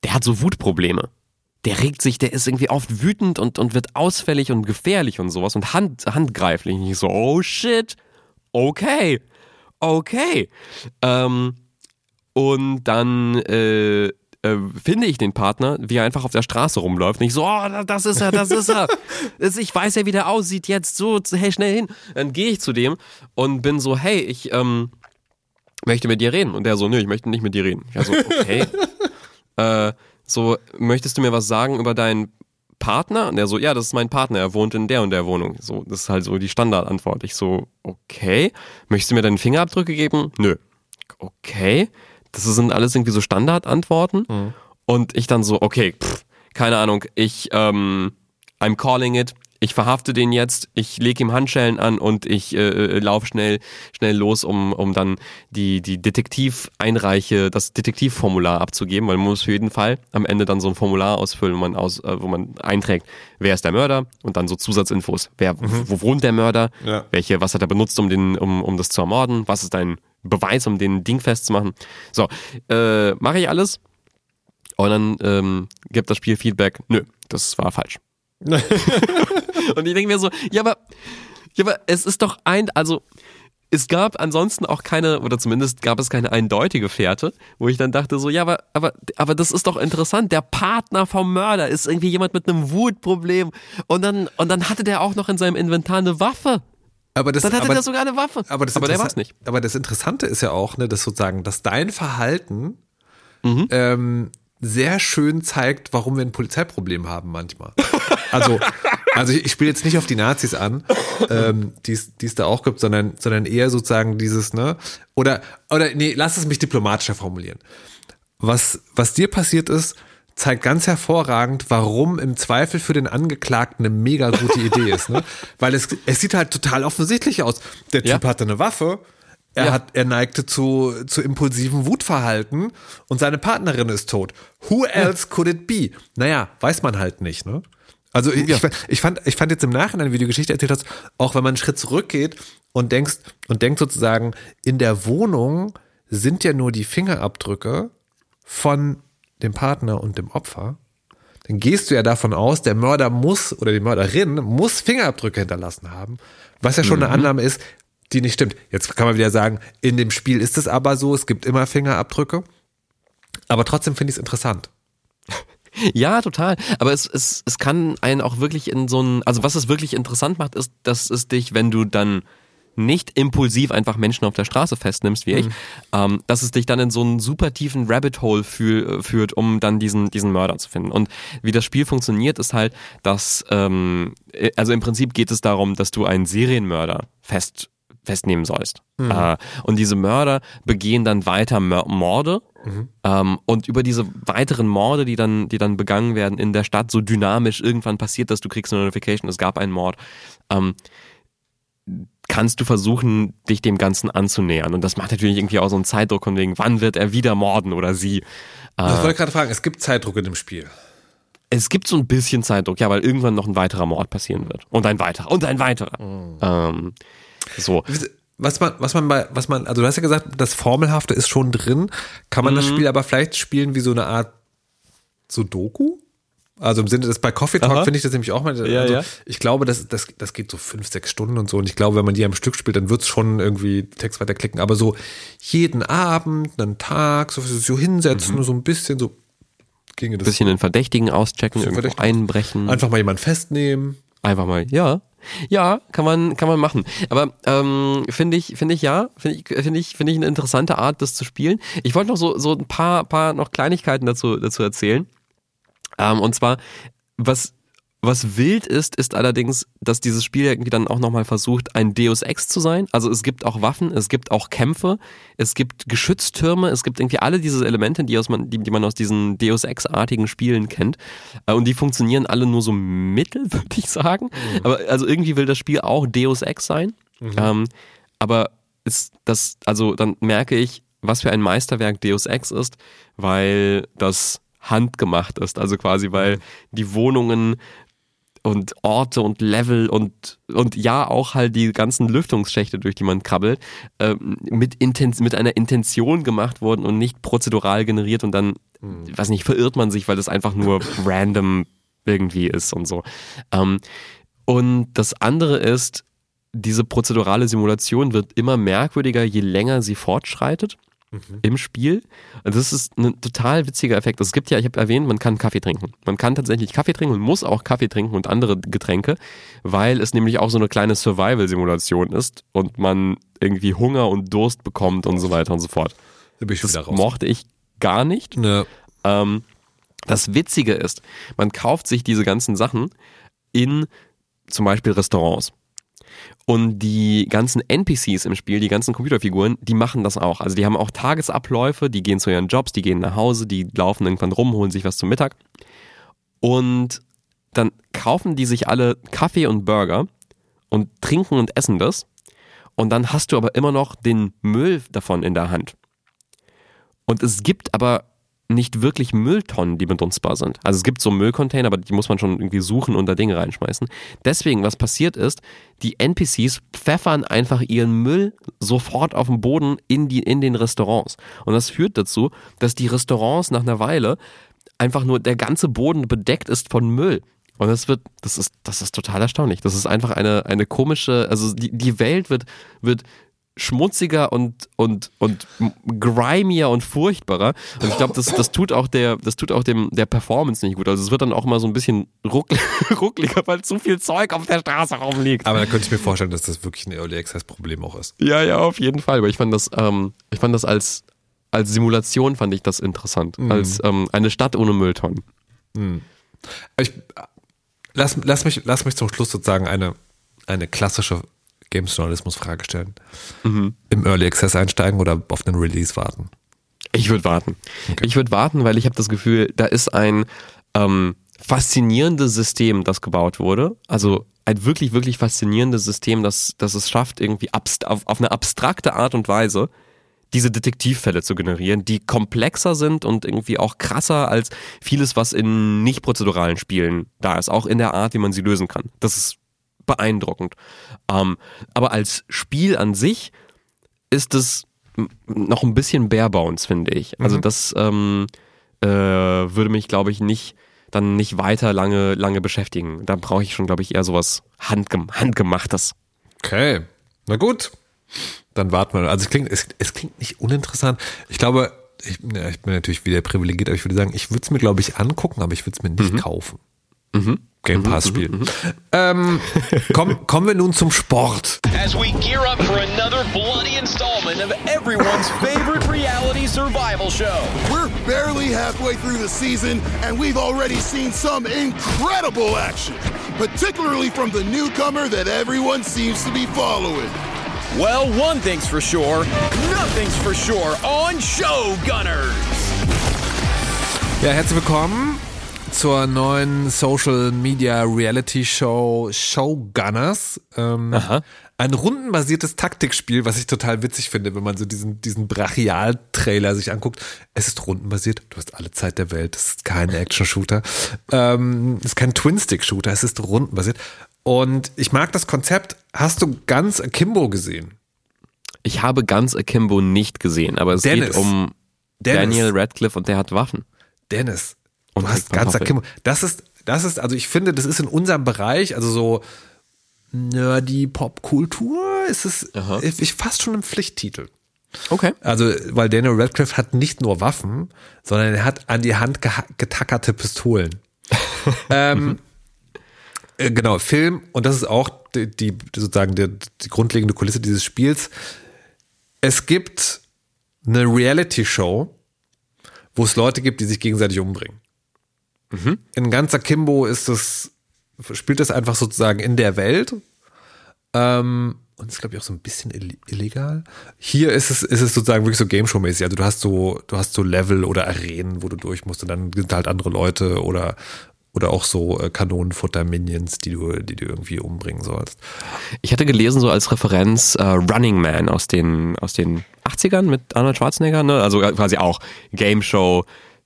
der hat so Wutprobleme. Der regt sich, der ist irgendwie oft wütend und, und wird ausfällig und gefährlich und sowas und hand, handgreiflich. Und ich so, oh shit, okay, okay. Ähm, und dann äh, äh, finde ich den Partner, wie er einfach auf der Straße rumläuft. Nicht so, oh, das ist er, das ist er. ich weiß ja, wie der aussieht, jetzt so, hey, schnell hin. Dann gehe ich zu dem und bin so, hey, ich ähm, möchte mit dir reden. Und der so, nö, ich möchte nicht mit dir reden. Ich so, okay. äh, so, möchtest du mir was sagen über deinen Partner? Und der so, ja, das ist mein Partner, er wohnt in der und der Wohnung. So, das ist halt so die Standardantwort. Ich so, okay. Möchtest du mir deine Fingerabdrücke geben? Nö. Okay. Das sind alles irgendwie so Standardantworten. Mhm. Und ich dann so, okay, pff, keine Ahnung, ich, ähm, I'm calling it, ich verhafte den jetzt, ich lege ihm Handschellen an und ich äh, äh laufe schnell, schnell los, um, um dann die, die Detektiv-Einreiche, das Detektivformular abzugeben, weil man muss für jeden Fall am Ende dann so ein Formular ausfüllen, wo man, aus, äh, wo man einträgt, wer ist der Mörder und dann so Zusatzinfos. Wer, mhm. wo wohnt der Mörder? Ja. Welche, was hat er benutzt, um, den, um, um das zu ermorden? Was ist dein Beweis, um den Ding festzumachen? So, äh, mache ich alles. Und dann ähm, gibt das Spiel Feedback, nö, das war falsch. und ich denke mir so, ja, aber, ja, aber es ist doch ein, also es gab ansonsten auch keine, oder zumindest gab es keine eindeutige Fährte, wo ich dann dachte so, ja, aber, aber, aber das ist doch interessant. Der Partner vom Mörder ist irgendwie jemand mit einem Wutproblem. Und dann, und dann hatte der auch noch in seinem Inventar eine Waffe. Aber das, dann hatte aber, der sogar eine Waffe. Aber, das aber der war es nicht. Aber das Interessante ist ja auch, ne, dass sozusagen, dass dein Verhalten mhm. ähm, sehr schön zeigt, warum wir ein Polizeiproblem haben manchmal. Also, also ich, ich spiele jetzt nicht auf die Nazis an, ähm, die es da auch gibt, sondern, sondern eher sozusagen dieses, ne? Oder, oder nee, lass es mich diplomatischer formulieren. Was, was dir passiert ist, zeigt ganz hervorragend, warum im Zweifel für den Angeklagten eine mega gute Idee ist, ne? Weil es, es sieht halt total offensichtlich aus. Der Typ ja. hatte eine Waffe, er, ja. hat, er neigte zu, zu impulsiven Wutverhalten und seine Partnerin ist tot. Who else could it be? Naja, weiß man halt nicht, ne? Also ich, ja. ich, fand, ich fand jetzt im Nachhinein, wie du Geschichte erzählt hast, auch wenn man einen Schritt zurückgeht und denkst und denkt sozusagen, in der Wohnung sind ja nur die Fingerabdrücke von dem Partner und dem Opfer, dann gehst du ja davon aus, der Mörder muss oder die Mörderin muss Fingerabdrücke hinterlassen haben, was ja schon mhm. eine Annahme ist, die nicht stimmt. Jetzt kann man wieder sagen, in dem Spiel ist es aber so, es gibt immer Fingerabdrücke. Aber trotzdem finde ich es interessant. Ja, total. Aber es, es, es kann einen auch wirklich in so ein, also was es wirklich interessant macht, ist, dass es dich, wenn du dann nicht impulsiv einfach Menschen auf der Straße festnimmst, wie mhm. ich, ähm, dass es dich dann in so einen super tiefen Rabbit Hole fühl, führt, um dann diesen, diesen Mörder zu finden. Und wie das Spiel funktioniert, ist halt, dass, ähm, also im Prinzip geht es darum, dass du einen Serienmörder fest festnehmen sollst. Mhm. Äh, und diese Mörder begehen dann weiter Morde. Mhm. Ähm, und über diese weiteren Morde, die dann, die dann begangen werden in der Stadt, so dynamisch irgendwann passiert, dass du kriegst eine Notification, es gab einen Mord, ähm, kannst du versuchen, dich dem Ganzen anzunähern. Und das macht natürlich irgendwie auch so einen Zeitdruck von wegen, wann wird er wieder morden oder sie. Äh, ich wollte gerade fragen, es gibt Zeitdruck in dem Spiel. Es gibt so ein bisschen Zeitdruck, ja, weil irgendwann noch ein weiterer Mord passieren wird. Und ein weiterer. Und ein weiterer. Mhm. Ähm, so. Was man, was man bei, was man, also du hast ja gesagt, das Formelhafte ist schon drin. Kann man mhm. das Spiel aber vielleicht spielen wie so eine Art Sudoku? Also im Sinne des bei Coffee Talk finde ich das nämlich auch mal. Ja, also ja. Ich glaube, das, das, das geht so fünf, sechs Stunden und so. Und ich glaube, wenn man die am Stück spielt, dann wird es schon irgendwie Text weiterklicken. Aber so jeden Abend, einen Tag, so, so hinsetzen, mhm. so ein bisschen so ginge das. Ein bisschen den Verdächtigen auschecken, irgendwo Verdächtigen. einbrechen. Einfach mal jemanden festnehmen. Einfach mal, ja. Ja, kann man, kann man machen. Aber ähm, finde ich, finde ich ja, finde ich, finde ich, finde ich eine interessante Art, das zu spielen. Ich wollte noch so, so ein paar, paar noch Kleinigkeiten dazu, dazu erzählen. Ähm, und zwar, was was wild ist, ist allerdings, dass dieses Spiel irgendwie dann auch nochmal versucht, ein Deus Ex zu sein. Also es gibt auch Waffen, es gibt auch Kämpfe, es gibt Geschütztürme, es gibt irgendwie alle diese Elemente, die, aus man, die, die man aus diesen Deus Ex-artigen Spielen kennt. Äh, und die funktionieren alle nur so mittel, würde ich sagen. Mhm. Aber also irgendwie will das Spiel auch Deus Ex sein. Mhm. Ähm, aber ist das, also dann merke ich, was für ein Meisterwerk Deus Ex ist, weil das handgemacht ist. Also quasi, weil die Wohnungen und Orte und Level und, und ja auch halt die ganzen Lüftungsschächte, durch die man krabbelt, äh, mit, Intens mit einer Intention gemacht wurden und nicht prozedural generiert und dann, mhm. weiß nicht, verirrt man sich, weil das einfach nur random irgendwie ist und so. Ähm, und das andere ist, diese prozedurale Simulation wird immer merkwürdiger, je länger sie fortschreitet. Im Spiel. Also das ist ein total witziger Effekt. Es gibt ja, ich habe erwähnt, man kann Kaffee trinken. Man kann tatsächlich Kaffee trinken und muss auch Kaffee trinken und andere Getränke, weil es nämlich auch so eine kleine Survival-Simulation ist und man irgendwie Hunger und Durst bekommt und so weiter und so fort. Da bin ich Das mochte ich gar nicht. Ne. Ähm, das Witzige ist, man kauft sich diese ganzen Sachen in zum Beispiel Restaurants. Und die ganzen NPCs im Spiel, die ganzen Computerfiguren, die machen das auch. Also die haben auch Tagesabläufe, die gehen zu ihren Jobs, die gehen nach Hause, die laufen irgendwann rum, holen sich was zum Mittag. Und dann kaufen die sich alle Kaffee und Burger und trinken und essen das. Und dann hast du aber immer noch den Müll davon in der Hand. Und es gibt aber nicht wirklich Mülltonnen, die benutzbar sind. Also es gibt so Müllcontainer, aber die muss man schon irgendwie suchen und da Dinge reinschmeißen. Deswegen, was passiert ist, die NPCs pfeffern einfach ihren Müll sofort auf den Boden in, die, in den Restaurants. Und das führt dazu, dass die Restaurants nach einer Weile einfach nur der ganze Boden bedeckt ist von Müll. Und das wird, das ist, das ist total erstaunlich. Das ist einfach eine, eine komische, also die, die Welt wird, wird schmutziger und, und, und grimier und furchtbarer. Und ich glaube, das, das tut auch der, das tut auch dem, der Performance nicht gut. Also es wird dann auch mal so ein bisschen ruckl ruckliger, weil zu viel Zeug auf der Straße rumliegt. Aber da könnte ich mir vorstellen, dass das wirklich ein Early Access Problem auch ist. Ja, ja, auf jeden Fall. Aber ich fand das, ähm, ich fand das als, als Simulation fand ich das interessant. Als ähm, eine Stadt ohne Mülltonnen. Ich, lass, lass, mich, lass mich zum Schluss sozusagen eine, eine klassische Games-Journalismus-Frage stellen. Im Early Access einsteigen oder auf den Release warten? Ich würde warten. Ich würde warten, weil ich habe das Gefühl, da ist ein ähm, faszinierendes System, das gebaut wurde. Also ein wirklich, wirklich faszinierendes System, das, das es schafft, irgendwie auf, auf eine abstrakte Art und Weise diese Detektivfälle zu generieren, die komplexer sind und irgendwie auch krasser als vieles, was in nicht prozeduralen Spielen da ist, auch in der Art, wie man sie lösen kann. Das ist beeindruckend. Ähm, aber als Spiel an sich ist es noch ein bisschen bare bones, finde ich. Also das ähm, äh, würde mich, glaube ich, nicht dann nicht weiter lange, lange beschäftigen. Da brauche ich schon, glaube ich, eher sowas Handgem Handgemachtes. Okay, na gut. Dann warten wir. Also es klingt, es, es klingt nicht uninteressant. Ich glaube, ich, ja, ich bin natürlich wieder privilegiert, aber ich würde sagen, ich würde es mir, glaube ich, angucken, aber ich würde es mir nicht kaufen. Mhm. Game mhm, Pass mhm, Spiel. Ähm, komm, kommen wir nun zum Sport. as we gear up for another bloody installment of everyone's favorite reality survival show. We're barely halfway through the season, and we've already seen some incredible action, particularly from the newcomer that everyone seems to be following. Well, one thing's for sure, nothing's for sure on Show Showgunners. Ja, herzlich willkommen zur neuen Social Media Reality Show Showgunners. Ähm, Aha. ein rundenbasiertes Taktikspiel, was ich total witzig finde, wenn man so diesen, diesen Brachial-Trailer sich anguckt. Es ist rundenbasiert, du hast alle Zeit der Welt, es ist kein Action-Shooter, ähm, es ist kein Twin-Stick-Shooter, es ist rundenbasiert. Und ich mag das Konzept. Hast du ganz Akimbo gesehen? Ich habe ganz Akimbo nicht gesehen, aber es Dennis. geht um Dennis. Daniel Radcliffe und der hat Waffen. Dennis, Und du hast trägt ganz Pantoffel. Akimbo. Das ist, das ist, also ich finde, das ist in unserem Bereich, also so nerdy Popkultur, ist es Aha. ich, fast schon ein Pflichttitel. Okay. Also, weil Daniel Radcliffe hat nicht nur Waffen, sondern er hat an die Hand getackerte Pistolen. ähm, äh, genau, Film, und das ist auch die, die sozusagen die, die grundlegende Kulisse dieses Spiels. Es gibt eine Reality-Show, wo es Leute gibt, die sich gegenseitig umbringen. In ganz Akimbo ist es, spielt es einfach sozusagen in der Welt. Ähm, und ist, glaube ich, auch so ein bisschen ill- illegal. Hier ist es, ist es sozusagen wirklich so Game Show-mäßig. Also du hast so, du hast so Level oder Arenen, wo du durch musst und dann sind halt andere Leute oder, oder auch so äh, Kanonenfutter-Minions, die du, die du irgendwie umbringen sollst. Ich hatte gelesen, so als Referenz äh, Running Man aus den, aus den 80ern mit Arnold Schwarzenegger, ne? Also quasi auch Game Show.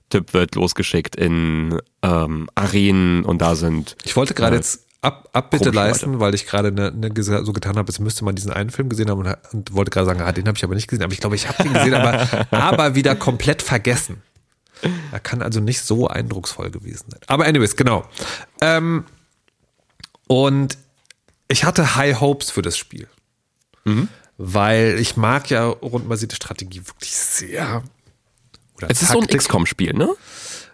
Typ wird losgeschickt in ähm, Arenen und da sind. Ich wollte gerade äh, jetzt ab, Abbitte leisten, weil ich gerade ne, ne, so getan habe, als müsste man diesen einen Film gesehen haben und, und wollte gerade sagen, ah, den habe ich aber nicht gesehen. Aber ich glaube, ich habe den gesehen, aber, aber wieder komplett vergessen. Er kann also nicht so eindrucksvoll gewesen sein. Aber anyways, genau. Ähm, und ich hatte High Hopes für das Spiel. weil ich mag ja rundenbasierte Strategie wirklich sehr. Oder Es ist so ein Taktik. XCOM-Spiel, ne?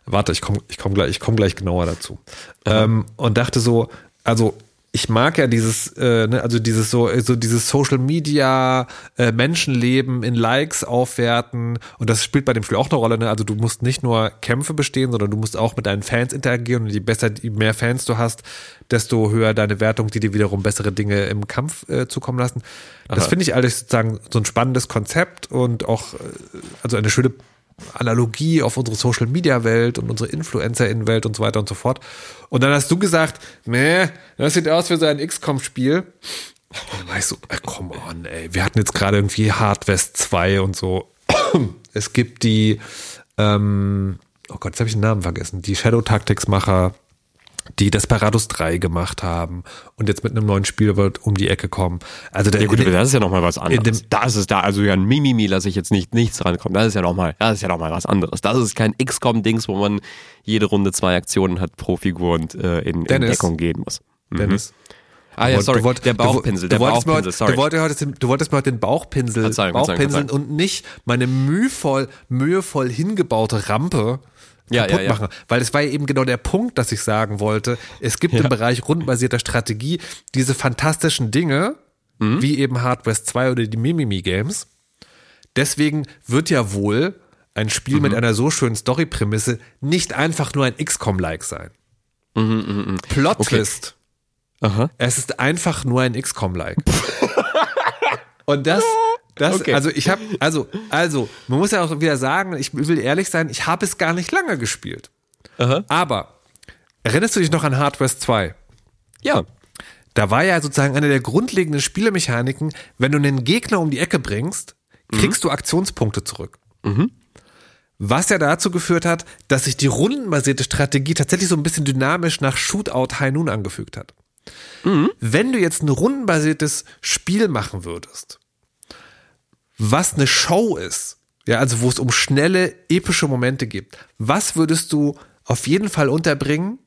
Warte, ich komme ich komm gleich, ich komm gleich genauer dazu. Ähm, und dachte so, also ich mag ja dieses, äh, ne, also dieses so, so dieses Social Media, äh, Menschenleben in Likes aufwerten und das spielt bei dem Spiel auch eine Rolle. Ne? Also du musst nicht nur Kämpfe bestehen, sondern du musst auch mit deinen Fans interagieren und je besser, je mehr Fans du hast, desto höher deine Wertung, die dir wiederum bessere Dinge im Kampf äh, zukommen lassen. Das finde ich alles sozusagen so ein spannendes Konzept und auch äh, also eine schöne Analogie auf unsere Social Media Welt und unsere Influencer Welt und so weiter und so fort. Und dann hast du gesagt, meh, das sieht aus wie so ein XCOM Spiel. Und dann war ich so, äh, come on, ey, wir hatten jetzt gerade irgendwie Hard West 2 und so. Es gibt die, ähm, oh Gott, jetzt habe ich den Namen vergessen, die Shadow Tactics Macher, die Desperados 3 gemacht haben und jetzt mit einem neuen Spiel wird um die Ecke kommen. Also der, Ja gut, das ist ja nochmal was anderes. da ist es da, also ja ein Mimimi lasse ich jetzt nicht nichts rankommen. Das ist ja nochmal, das ist ja noch mal was anderes. Das ist kein XCOM-Dings, wo man jede Runde zwei Aktionen hat pro Figur und äh, in, in Dennis. Deckung gehen muss. Dennis. Ah ja, sorry, wollt- der Bauchpinsel, du der Bauchpinsel, sorry. Du wolltest, du wolltest mir heute den Bauchpinsel, Verzeihung, Verzeihung, Bauchpinseln Verzeihung. und nicht meine mühevoll, mühevoll hingebaute Rampe Ja, kaputt ja, ja. machen. Weil es war ja eben genau der Punkt, dass ich sagen wollte, es gibt im Bereich rundenbasierter Strategie diese fantastischen Dinge, Mhm. wie eben Hard West 2 oder die Mimimi Games. Deswegen wird ja wohl ein Spiel Mhm. mit einer so schönen Story-Prämisse nicht einfach nur ein XCOM-like sein. Plot Twist. Mhm, Aha. Es ist einfach nur ein XCOM-like. Und das, das, Okay. also ich habe, also, also, man muss ja auch wieder sagen, ich will ehrlich sein, ich habe es gar nicht lange gespielt. Aha. Aber erinnerst du dich noch an Hard West 2? Ja. Da war ja sozusagen eine der grundlegenden Spielemechaniken, wenn du einen Gegner um die Ecke bringst, kriegst du Aktionspunkte zurück. Was ja dazu geführt hat, dass sich die rundenbasierte Strategie tatsächlich so ein bisschen dynamisch nach Shootout High Noon angefügt hat. Wenn du jetzt ein rundenbasiertes Spiel machen würdest, was eine Show ist, ja, also wo es um schnelle, epische Momente gibt, was würdest du auf jeden Fall unterbringen?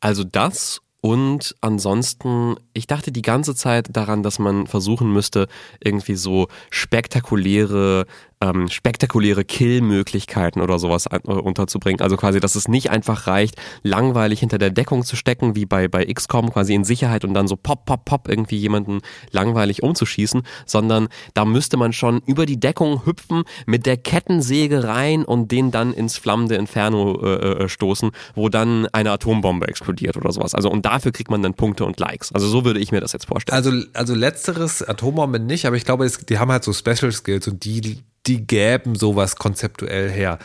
Also das und ansonsten, ich dachte die ganze Zeit daran, dass man versuchen müsste, irgendwie so spektakuläre, ähm, spektakuläre Kill-Möglichkeiten oder sowas äh, unterzubringen. Also quasi, dass es nicht einfach reicht, langweilig hinter der Deckung zu stecken, wie bei, bei XCOM, quasi in Sicherheit und dann so pop, pop, pop irgendwie jemanden langweilig umzuschießen, sondern da müsste man schon über die Deckung hüpfen, mit der Kettensäge rein und den dann ins flammende Inferno äh, äh, stoßen, wo dann eine Atombombe explodiert oder sowas. Also und dafür kriegt man dann Punkte und Likes. Also so würde ich mir das jetzt vorstellen. Also, also letzteres Atombomben nicht, aber ich glaube, es, die haben halt so Special Skills und die, die gäben sowas konzeptuell her.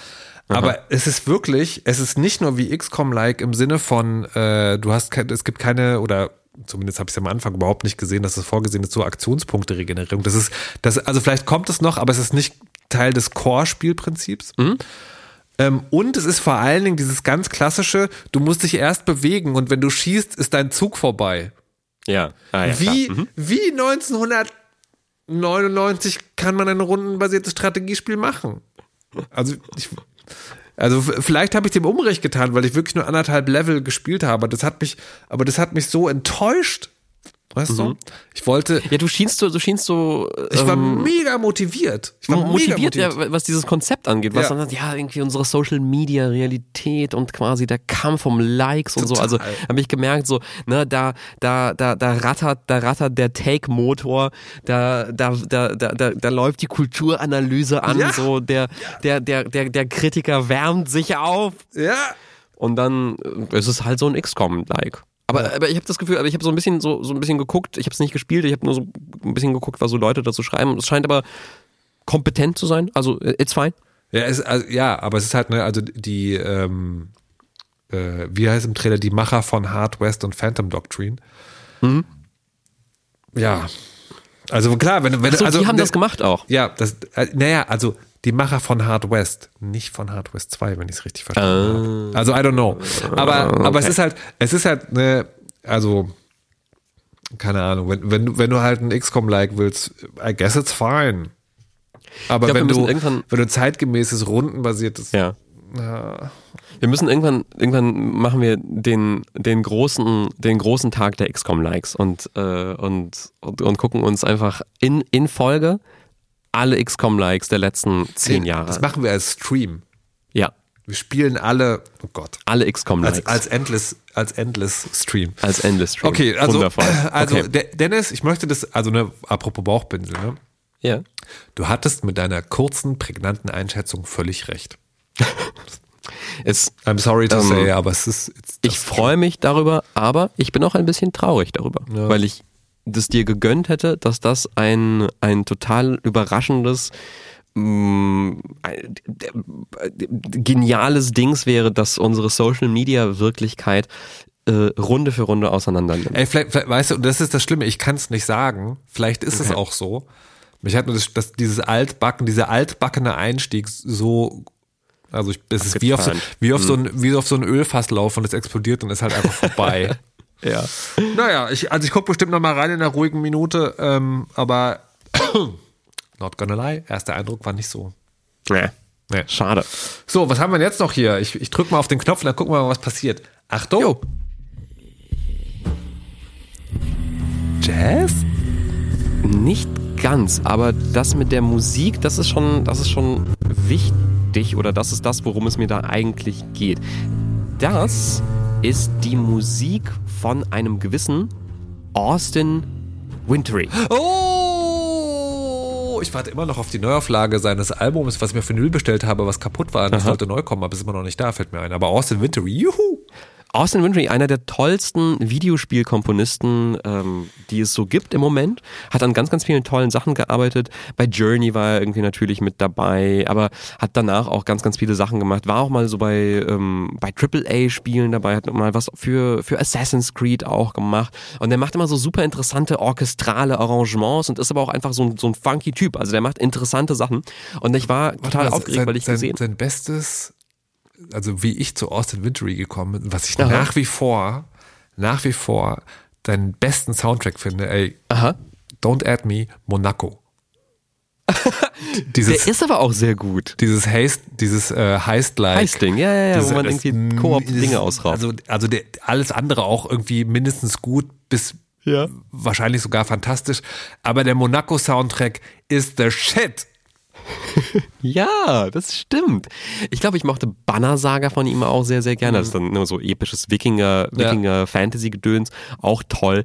Aber es ist wirklich, es ist nicht nur wie XCOM-like im Sinne von, äh, du hast, kein, es gibt keine oder zumindest habe ich es am Anfang überhaupt nicht gesehen, dass es vorgesehen ist, so Aktionspunkte-Regenerierung. Das ist, das, also vielleicht kommt es noch, aber es ist nicht Teil des Core-Spielprinzips. Ähm, und es ist vor allen Dingen dieses ganz klassische, du musst dich erst bewegen und wenn du schießt, ist dein Zug vorbei. ja. Ah, ja Wie. Mhm. wie 1999 kann man ein rundenbasiertes Strategiespiel machen? Also, ich, also vielleicht habe ich dem Unrecht getan, weil ich wirklich nur anderthalb Level gespielt habe. Das hat mich, aber das hat mich so enttäuscht. Weißt Mhm. du? Ich wollte, Ja, du schienst so, du schienst so ich war ähm, mega motiviert. Ich war motiviert, mega ja, was dieses Konzept angeht, was Ja. dann ja, irgendwie unsere Social Media Realität und quasi der Kampf um Likes und so. Also Total. habe ich gemerkt, so, ne, da, da, da, da rattert, da rattert der Take-Motor, da, da, da, da, da, da läuft die Kulturanalyse an, Ja. so der, der, der, der, der Kritiker wärmt sich auf Ja. und dann äh, ist es halt so ein XCOM-like. Aber, aber ich habe das Gefühl, aber ich habe so ein bisschen so, so ein bisschen geguckt, ich habe es nicht gespielt, ich habe nur so ein bisschen geguckt, was so Leute dazu schreiben. Es scheint aber kompetent zu sein, also äh, it's fine. Ja, es, also, ja, aber es ist halt, ne, also die, ähm, äh, wie heißt im Trailer, die Macher von Hard West und Phantom Doctrine. Mhm. Ja. Also klar, wenn, wenn Ach so, also, die haben ne- das gemacht auch. Ja, das, äh, naja, also die Macher von Hard West, nicht von Hard West 2, wenn ich es richtig verstanden habe. Also I don't know. Aber, aber es ist halt, es ist halt, ne, also, keine Ahnung, wenn, wenn, du- wenn du halt ein XCOM-like willst, I guess it's fine. Aber glaub, wenn du, irgendwann- wenn du zeitgemäßes, rundenbasiertes Ja. Wir müssen irgendwann, irgendwann machen wir den, den großen, den großen Tag der XCOM-Likes und, äh, und, und, und gucken uns einfach in, in Folge alle XCOM-Likes der letzten zehn Jahre. Das machen wir als Stream. Ja, Wir spielen alle, oh Gott, alle XCOM-Likes. als, als Endless, als Endless Stream. als Endless Stream. Okay, also, Wundervoll. also okay. De- Dennis, ich möchte das, also ne, apropos Bauchpinsel, ne? ja. Du hattest mit deiner kurzen, prägnanten Einschätzung völlig recht. Es, I'm sorry to Ähm, say, aber es ist. ich freue mich darüber, aber ich bin auch ein bisschen traurig darüber, weil ich das dir gegönnt hätte, dass das ein, ein total überraschendes, mh, d- geniales Dings wäre, dass unsere Social Media Wirklichkeit äh, Runde für Runde auseinander nimmt. Ey, vielleicht, vielleicht, weißt du, und das ist das Schlimme, ich kann es nicht sagen. Vielleicht ist es auch so. Mich hat nur das, das, dieses altbacken, dieser altbackene Einstieg so, also ich, es ist wie auf, so, wie, auf so ein, wie auf so ein Ölfass laufen und es explodiert und ist halt einfach vorbei. Ja. naja, ich, also ich gucke bestimmt noch mal rein in einer ruhigen Minute, ähm, aber not gonna lie, erster Eindruck war nicht so. ja. Nee. Schade. So, was haben wir denn jetzt noch hier? Ich, ich drücke mal auf den Knopf und dann gucken wir mal, was passiert. Achtung. Jo. Jazz? Nicht ganz, aber das mit der Musik, das ist schon, das ist schon wichtig oder das ist das, worum es mir da eigentlich geht. Das ist die Musik von einem gewissen Austin Wintory. Oh! Ich warte immer noch auf die Neuauflage seines Albums, was ich mir für Null bestellt habe, was kaputt war. Das sollte neu kommen, aber es ist immer noch nicht da, fällt mir ein. Aber Austin Wintory, juhu! Austin Wintory, einer der tollsten Videospielkomponisten, ähm, die es so gibt im Moment, hat an ganz, ganz vielen tollen Sachen gearbeitet. Bei Journey war er irgendwie natürlich mit dabei, aber hat danach auch ganz, ganz viele Sachen gemacht. War auch mal so bei, ähm, bei AAA-Spielen dabei, hat mal was für, für Assassin's Creed auch gemacht. Und der macht immer so super interessante orchestrale Arrangements und ist aber auch einfach so ein, so ein funky Typ. Also der macht interessante Sachen. Und ich war total mal, aufgeregt, sein, weil ich sein, gesehen sein bestes, also wie ich zu Austin Wintory gekommen bin, was ich Aha. nach wie vor, nach wie vor deinen besten Soundtrack finde, ey, Aha. Don't Add Me, Monaco. Der dieses, ist aber auch sehr gut. dieses Heist, dieses äh, Heist-like. Heist-Ding, ja, ja, ja, Diese- wo man irgendwie Koop dieses- Dinge ausraubt. Also, also der, alles andere auch irgendwie mindestens gut bis Ja. wahrscheinlich sogar fantastisch. Aber der Monaco-Soundtrack ist the shit. Ja, das stimmt. Ich glaube, ich mochte Banner Saga von ihm auch sehr, sehr gerne. Das ist dann nur so episches Wikinger, Ja. Wikinger auch toll.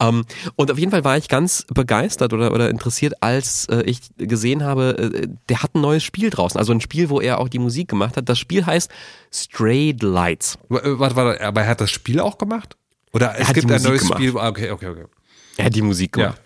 Ähm, und auf jeden Fall war ich ganz begeistert oder, oder interessiert, als äh, ich gesehen habe, äh, der hat ein neues Spiel draußen. Also ein Spiel, wo er auch die Musik gemacht hat. Das Spiel heißt Strayed Lights. Äh, Warte, warte, aber er hat das Spiel auch gemacht? Oder es gibt ein neues gemacht. Spiel. ah, Okay, okay, okay. Er hat die Musik gemacht.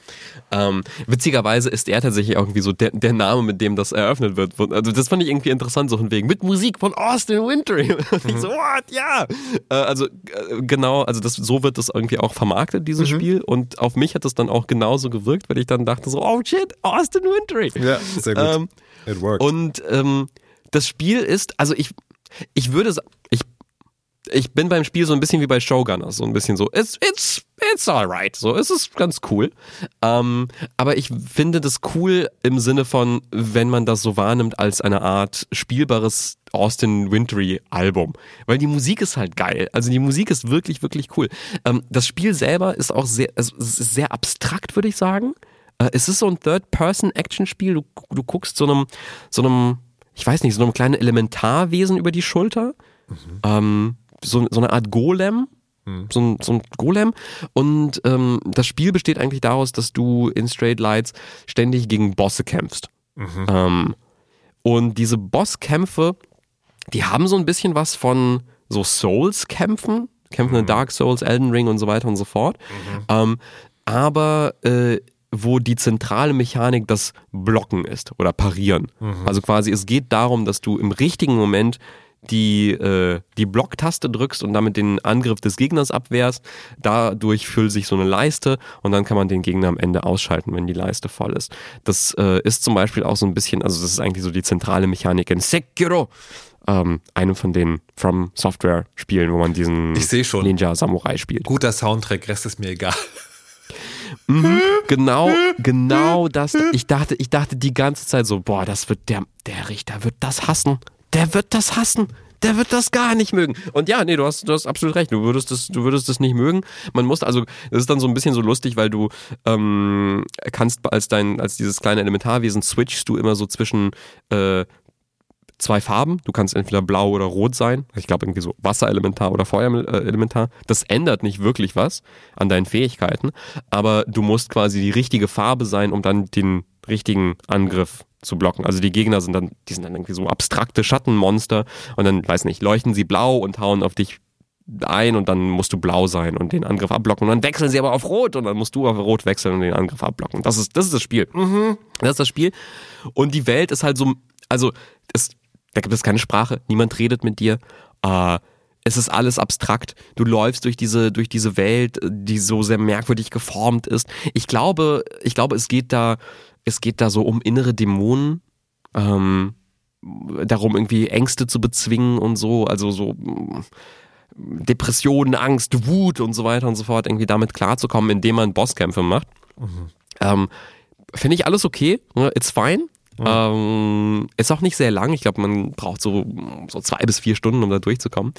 Ähm, witzigerweise ist er tatsächlich irgendwie so der, der Name, mit dem das eröffnet wird. Also das fand ich irgendwie interessant, so von wegen mit Musik von Austin Wintory. Und ich so, what? Ja. Äh, also äh, genau, also das, so wird das irgendwie auch vermarktet, dieses Spiel. Und auf mich hat das dann auch genauso gewirkt, weil ich dann dachte so, oh shit, Austin Wintory. Ja, sehr gut. Ähm, It worked. und ähm, das Spiel ist, also ich, ich würde sa- ich, bin beim Spiel so ein bisschen wie bei Showgunners, so ein bisschen so, it's, it's, it's alright, so, es ist ganz cool. Ähm, aber ich finde das cool im Sinne von, wenn man das so wahrnimmt als eine Art spielbares Austin Wintory Album. Weil die Musik ist halt geil. Also die Musik ist wirklich, wirklich cool. Ähm, das Spiel selber ist auch sehr, es ist sehr abstrakt, würde ich sagen. Äh, es ist so ein Third-Person-Action-Spiel. Du, du guckst so einem, so einem, ich weiß nicht, so einem kleinen Elementarwesen über die Schulter. Ähm, so, so eine Art Golem. So ein, so ein Golem. Und ähm, das Spiel besteht eigentlich daraus, dass du in Straight Lights ständig gegen Bosse kämpfst. Ähm, und diese Bosskämpfe, die haben so ein bisschen was von so Souls-Kämpfen. Kämpfen in Dark Souls, Elden Ring und so weiter und so fort. Ähm, aber äh, wo die zentrale Mechanik das Blocken ist oder Parieren. Also quasi, es geht darum, dass du im richtigen Moment die, äh, die Blocktaste drückst und damit den Angriff des Gegners abwehrst. Dadurch füllt sich so eine Leiste und dann kann man den Gegner am Ende ausschalten, wenn die Leiste voll ist. Das äh, ist zum Beispiel auch so ein bisschen, also das ist eigentlich so die zentrale Mechanik in Sekiro, ähm, einem von den From Software Spielen, wo man diesen. Ninja Samurai spielt. Guter Soundtrack, Rest ist mir egal. Genau, genau das. Ich dachte, ich dachte die ganze Zeit so, boah, das wird der, der Richter wird das hassen. Der wird das hassen. Der wird das gar nicht mögen. Und ja, nee, du hast, du hast absolut recht. Du würdest das, du würdest das nicht mögen. Man muss also, das ist dann so ein bisschen so lustig, weil du ähm, kannst als dein, als dieses kleine Elementarwesen switchst du immer so zwischen äh, zwei Farben. Du kannst entweder blau oder rot sein. Ich glaube irgendwie so Wasserelementar oder Feuerelementar. Das ändert nicht wirklich was an deinen Fähigkeiten, aber du musst quasi die richtige Farbe sein, um dann den richtigen Angriff zu blocken. Also die Gegner sind dann, die sind dann irgendwie so abstrakte Schattenmonster und dann, weiß nicht, leuchten sie blau und hauen auf dich ein und dann musst du blau sein und den Angriff abblocken. Und dann wechseln sie aber auf rot und dann musst du auf rot wechseln und den Angriff abblocken. Das ist, das ist das Spiel. Das ist das Spiel. Und die Welt ist halt so, also es, da gibt es keine Sprache, niemand redet mit dir. Äh, es ist alles abstrakt. Du läufst durch diese, durch diese Welt, die so sehr merkwürdig geformt ist. Ich glaube, ich glaube, es geht da, es geht da so um innere Dämonen. Ähm, darum, irgendwie Ängste zu bezwingen und so, also so mm, Depressionen, Angst, Wut und so weiter und so fort, irgendwie damit klarzukommen, indem man Bosskämpfe macht. Ähm, Finde ich alles okay, ne? it's fine. Ähm, ist auch nicht sehr lang. Ich glaube, man braucht so, so zwei bis vier Stunden, um da durchzukommen.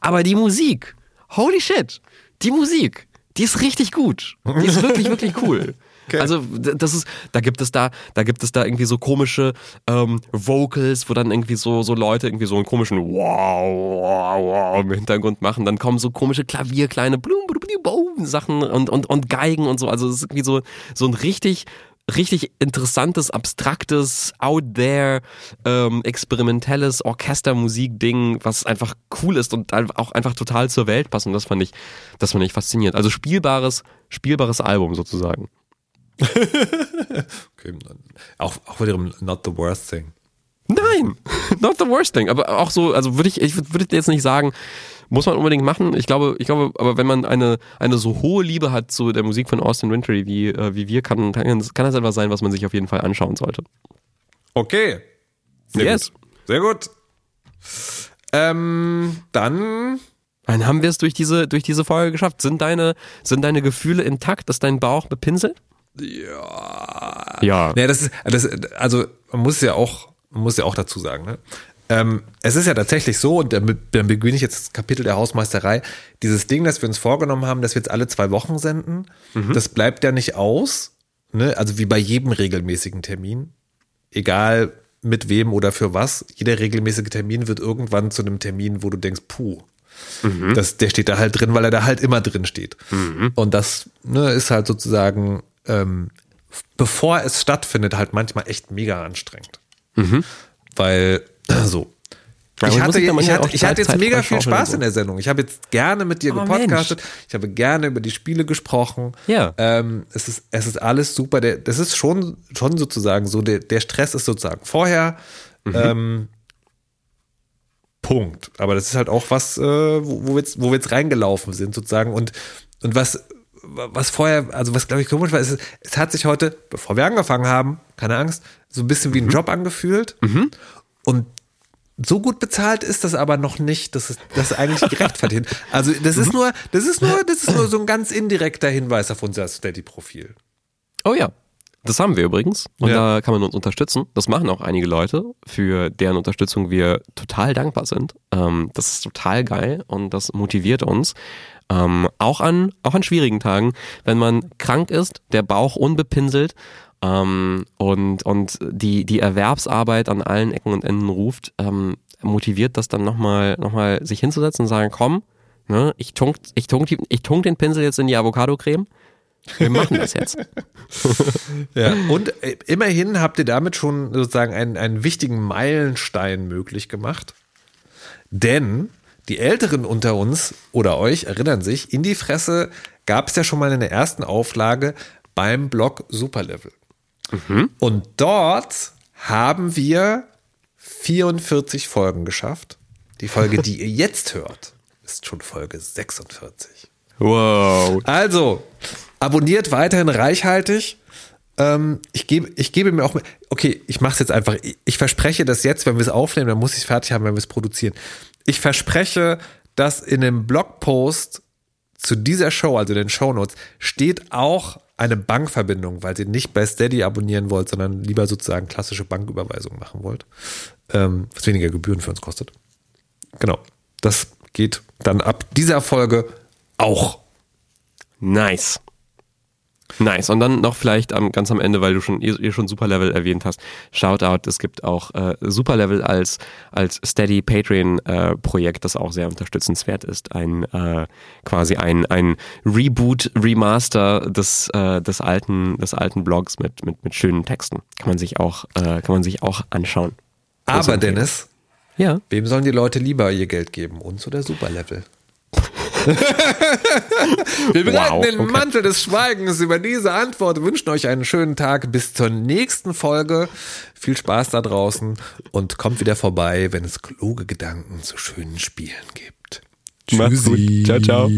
Aber die Musik, holy shit, die Musik, die ist richtig gut. Die ist wirklich, wirklich cool. Also d- das ist, da gibt es da, da gibt es da irgendwie so komische ähm, Vocals, wo dann irgendwie so so Leute irgendwie so einen komischen Wow, wow, wow im Hintergrund machen. Dann kommen so komische Klavier, kleine Blum, blum, blum, blum, Sachen und und und Geigen und so. Also es ist irgendwie so so ein richtig richtig interessantes, abstraktes, out there, ähm, experimentelles Orchestermusik-Ding, was einfach cool ist und auch einfach total zur Welt passt. Und das fand ich, das fand ich faszinierend. Also spielbares, spielbares Album sozusagen. Okay. Auch, auch wiederum not the worst thing. Nein, not the worst thing. Aber auch so, also würde ich, ich würde jetzt nicht sagen, muss man unbedingt machen. Ich glaube, ich glaube, aber wenn man eine, eine so hohe Liebe hat zu der Musik von Austin Wintory wie, äh, wie wir, kann, kann, kann das etwas sein, was man sich auf jeden Fall anschauen sollte. Okay. Sehr Yes. gut. Sehr gut. Ähm, dann Dann haben wir es durch diese, durch diese Folge geschafft. Sind deine, sind deine Gefühle intakt? Ist dein Bauch bepinselt? Ja. Ja. Nee, das ist, das, also man muss ja auch, man muss ja auch dazu sagen, ne? Ähm, es ist ja tatsächlich so, und damit, dann beginne ich jetzt das Kapitel der Hausmeisterei, dieses Ding, das wir uns vorgenommen haben, dass wir jetzt alle zwei Wochen senden, das bleibt ja nicht aus, ne? Also wie bei jedem regelmäßigen Termin, egal mit wem oder für was, jeder regelmäßige Termin wird irgendwann zu einem Termin, wo du denkst, puh, das, der steht da halt drin, weil er da halt immer drin steht. Und das ne, ist halt sozusagen, ähm, bevor es stattfindet, halt manchmal echt mega anstrengend. Weil, so. Ja, Ich hatte, ich, manchmal hatte, ich hatte jetzt mega viel Spaß in der Sendung. Ich habe jetzt gerne mit dir Oh, gepodcastet. Ich habe gerne über die Spiele gesprochen. Ja. Ähm, es, ist, es ist alles super. Der, das ist schon, schon sozusagen so, der, der Stress ist sozusagen vorher. Mhm. Ähm, Punkt. Aber das ist halt auch was, äh, wo, wo, wir jetzt, wo wir jetzt reingelaufen sind, sozusagen. Und, und was, was vorher, also was glaube ich komisch war, ist, es hat sich heute, bevor wir angefangen haben, keine Angst, so ein bisschen wie Mhm. ein Job angefühlt. Und so gut bezahlt ist das aber noch nicht, dass es das eigentlich gerechtfertigt. Also das Mhm. ist nur, das ist nur, das ist nur so ein ganz indirekter Hinweis auf unser Steady-Profil. Oh ja. Das haben wir übrigens. Und Ja. da kann man uns unterstützen. Das machen auch einige Leute, für deren Unterstützung wir total dankbar sind. Ähm, das ist total geil und das motiviert uns. Ähm, auch, an, auch an schwierigen Tagen, wenn man krank ist, der Bauch unbepinselt ähm, und, und die, die Erwerbsarbeit an allen Ecken und Enden ruft, ähm, motiviert das dann nochmal noch mal sich hinzusetzen und sagen, komm, ne, ich, tunk, ich, tunk, ich tunk den Pinsel jetzt in die Avocado-Creme. Wir machen das jetzt. Ja. Und äh, immerhin habt ihr damit schon sozusagen einen, einen wichtigen Meilenstein möglich gemacht. Denn die Älteren unter uns oder euch erinnern sich, in die Fresse gab es ja schon mal in der ersten Auflage beim Blog Superlevel. Und dort haben wir 44 Folgen geschafft. Die Folge, die ihr jetzt hört, ist schon Folge 46. Wow. Also, abonniert weiterhin reichhaltig. Ähm, ich, gebe, ich gebe mir auch, okay, ich mache es jetzt einfach. Ich, ich verspreche das jetzt, wenn wir es aufnehmen, dann muss ich es fertig haben, wenn wir es produzieren. Ich verspreche, dass in dem Blogpost zu dieser Show, also den Shownotes, steht auch eine Bankverbindung, weil ihr nicht bei Steady abonnieren wollt, sondern lieber sozusagen klassische Banküberweisungen machen wollt, ähm, was weniger Gebühren für uns kostet. Genau. Das geht dann ab dieser Folge auch. Nice. Nice. Und dann noch vielleicht am, ganz am Ende, weil du schon, ihr, ihr schon Superlevel erwähnt hast, Shoutout, es gibt auch äh, Superlevel als, als Steady Patreon äh, Projekt, das auch sehr unterstützenswert ist. Ein äh, quasi ein, ein Reboot, Remaster des, äh, des alten, des alten Blogs mit, mit, mit schönen Texten. Kann man sich auch, äh, kann man sich auch anschauen. Aber. Dennis, Ja. wem sollen die Leute lieber ihr Geld geben? Uns oder Superlevel? Wir bereiten Wow, den okay. Mantel des Schweigens über diese Antwort, wünschen euch einen schönen Tag bis zur nächsten Folge. Viel Spaß da draußen und kommt wieder vorbei, wenn es kluge Gedanken zu schönen Spielen gibt. Tschüssi. Ciao, ciao.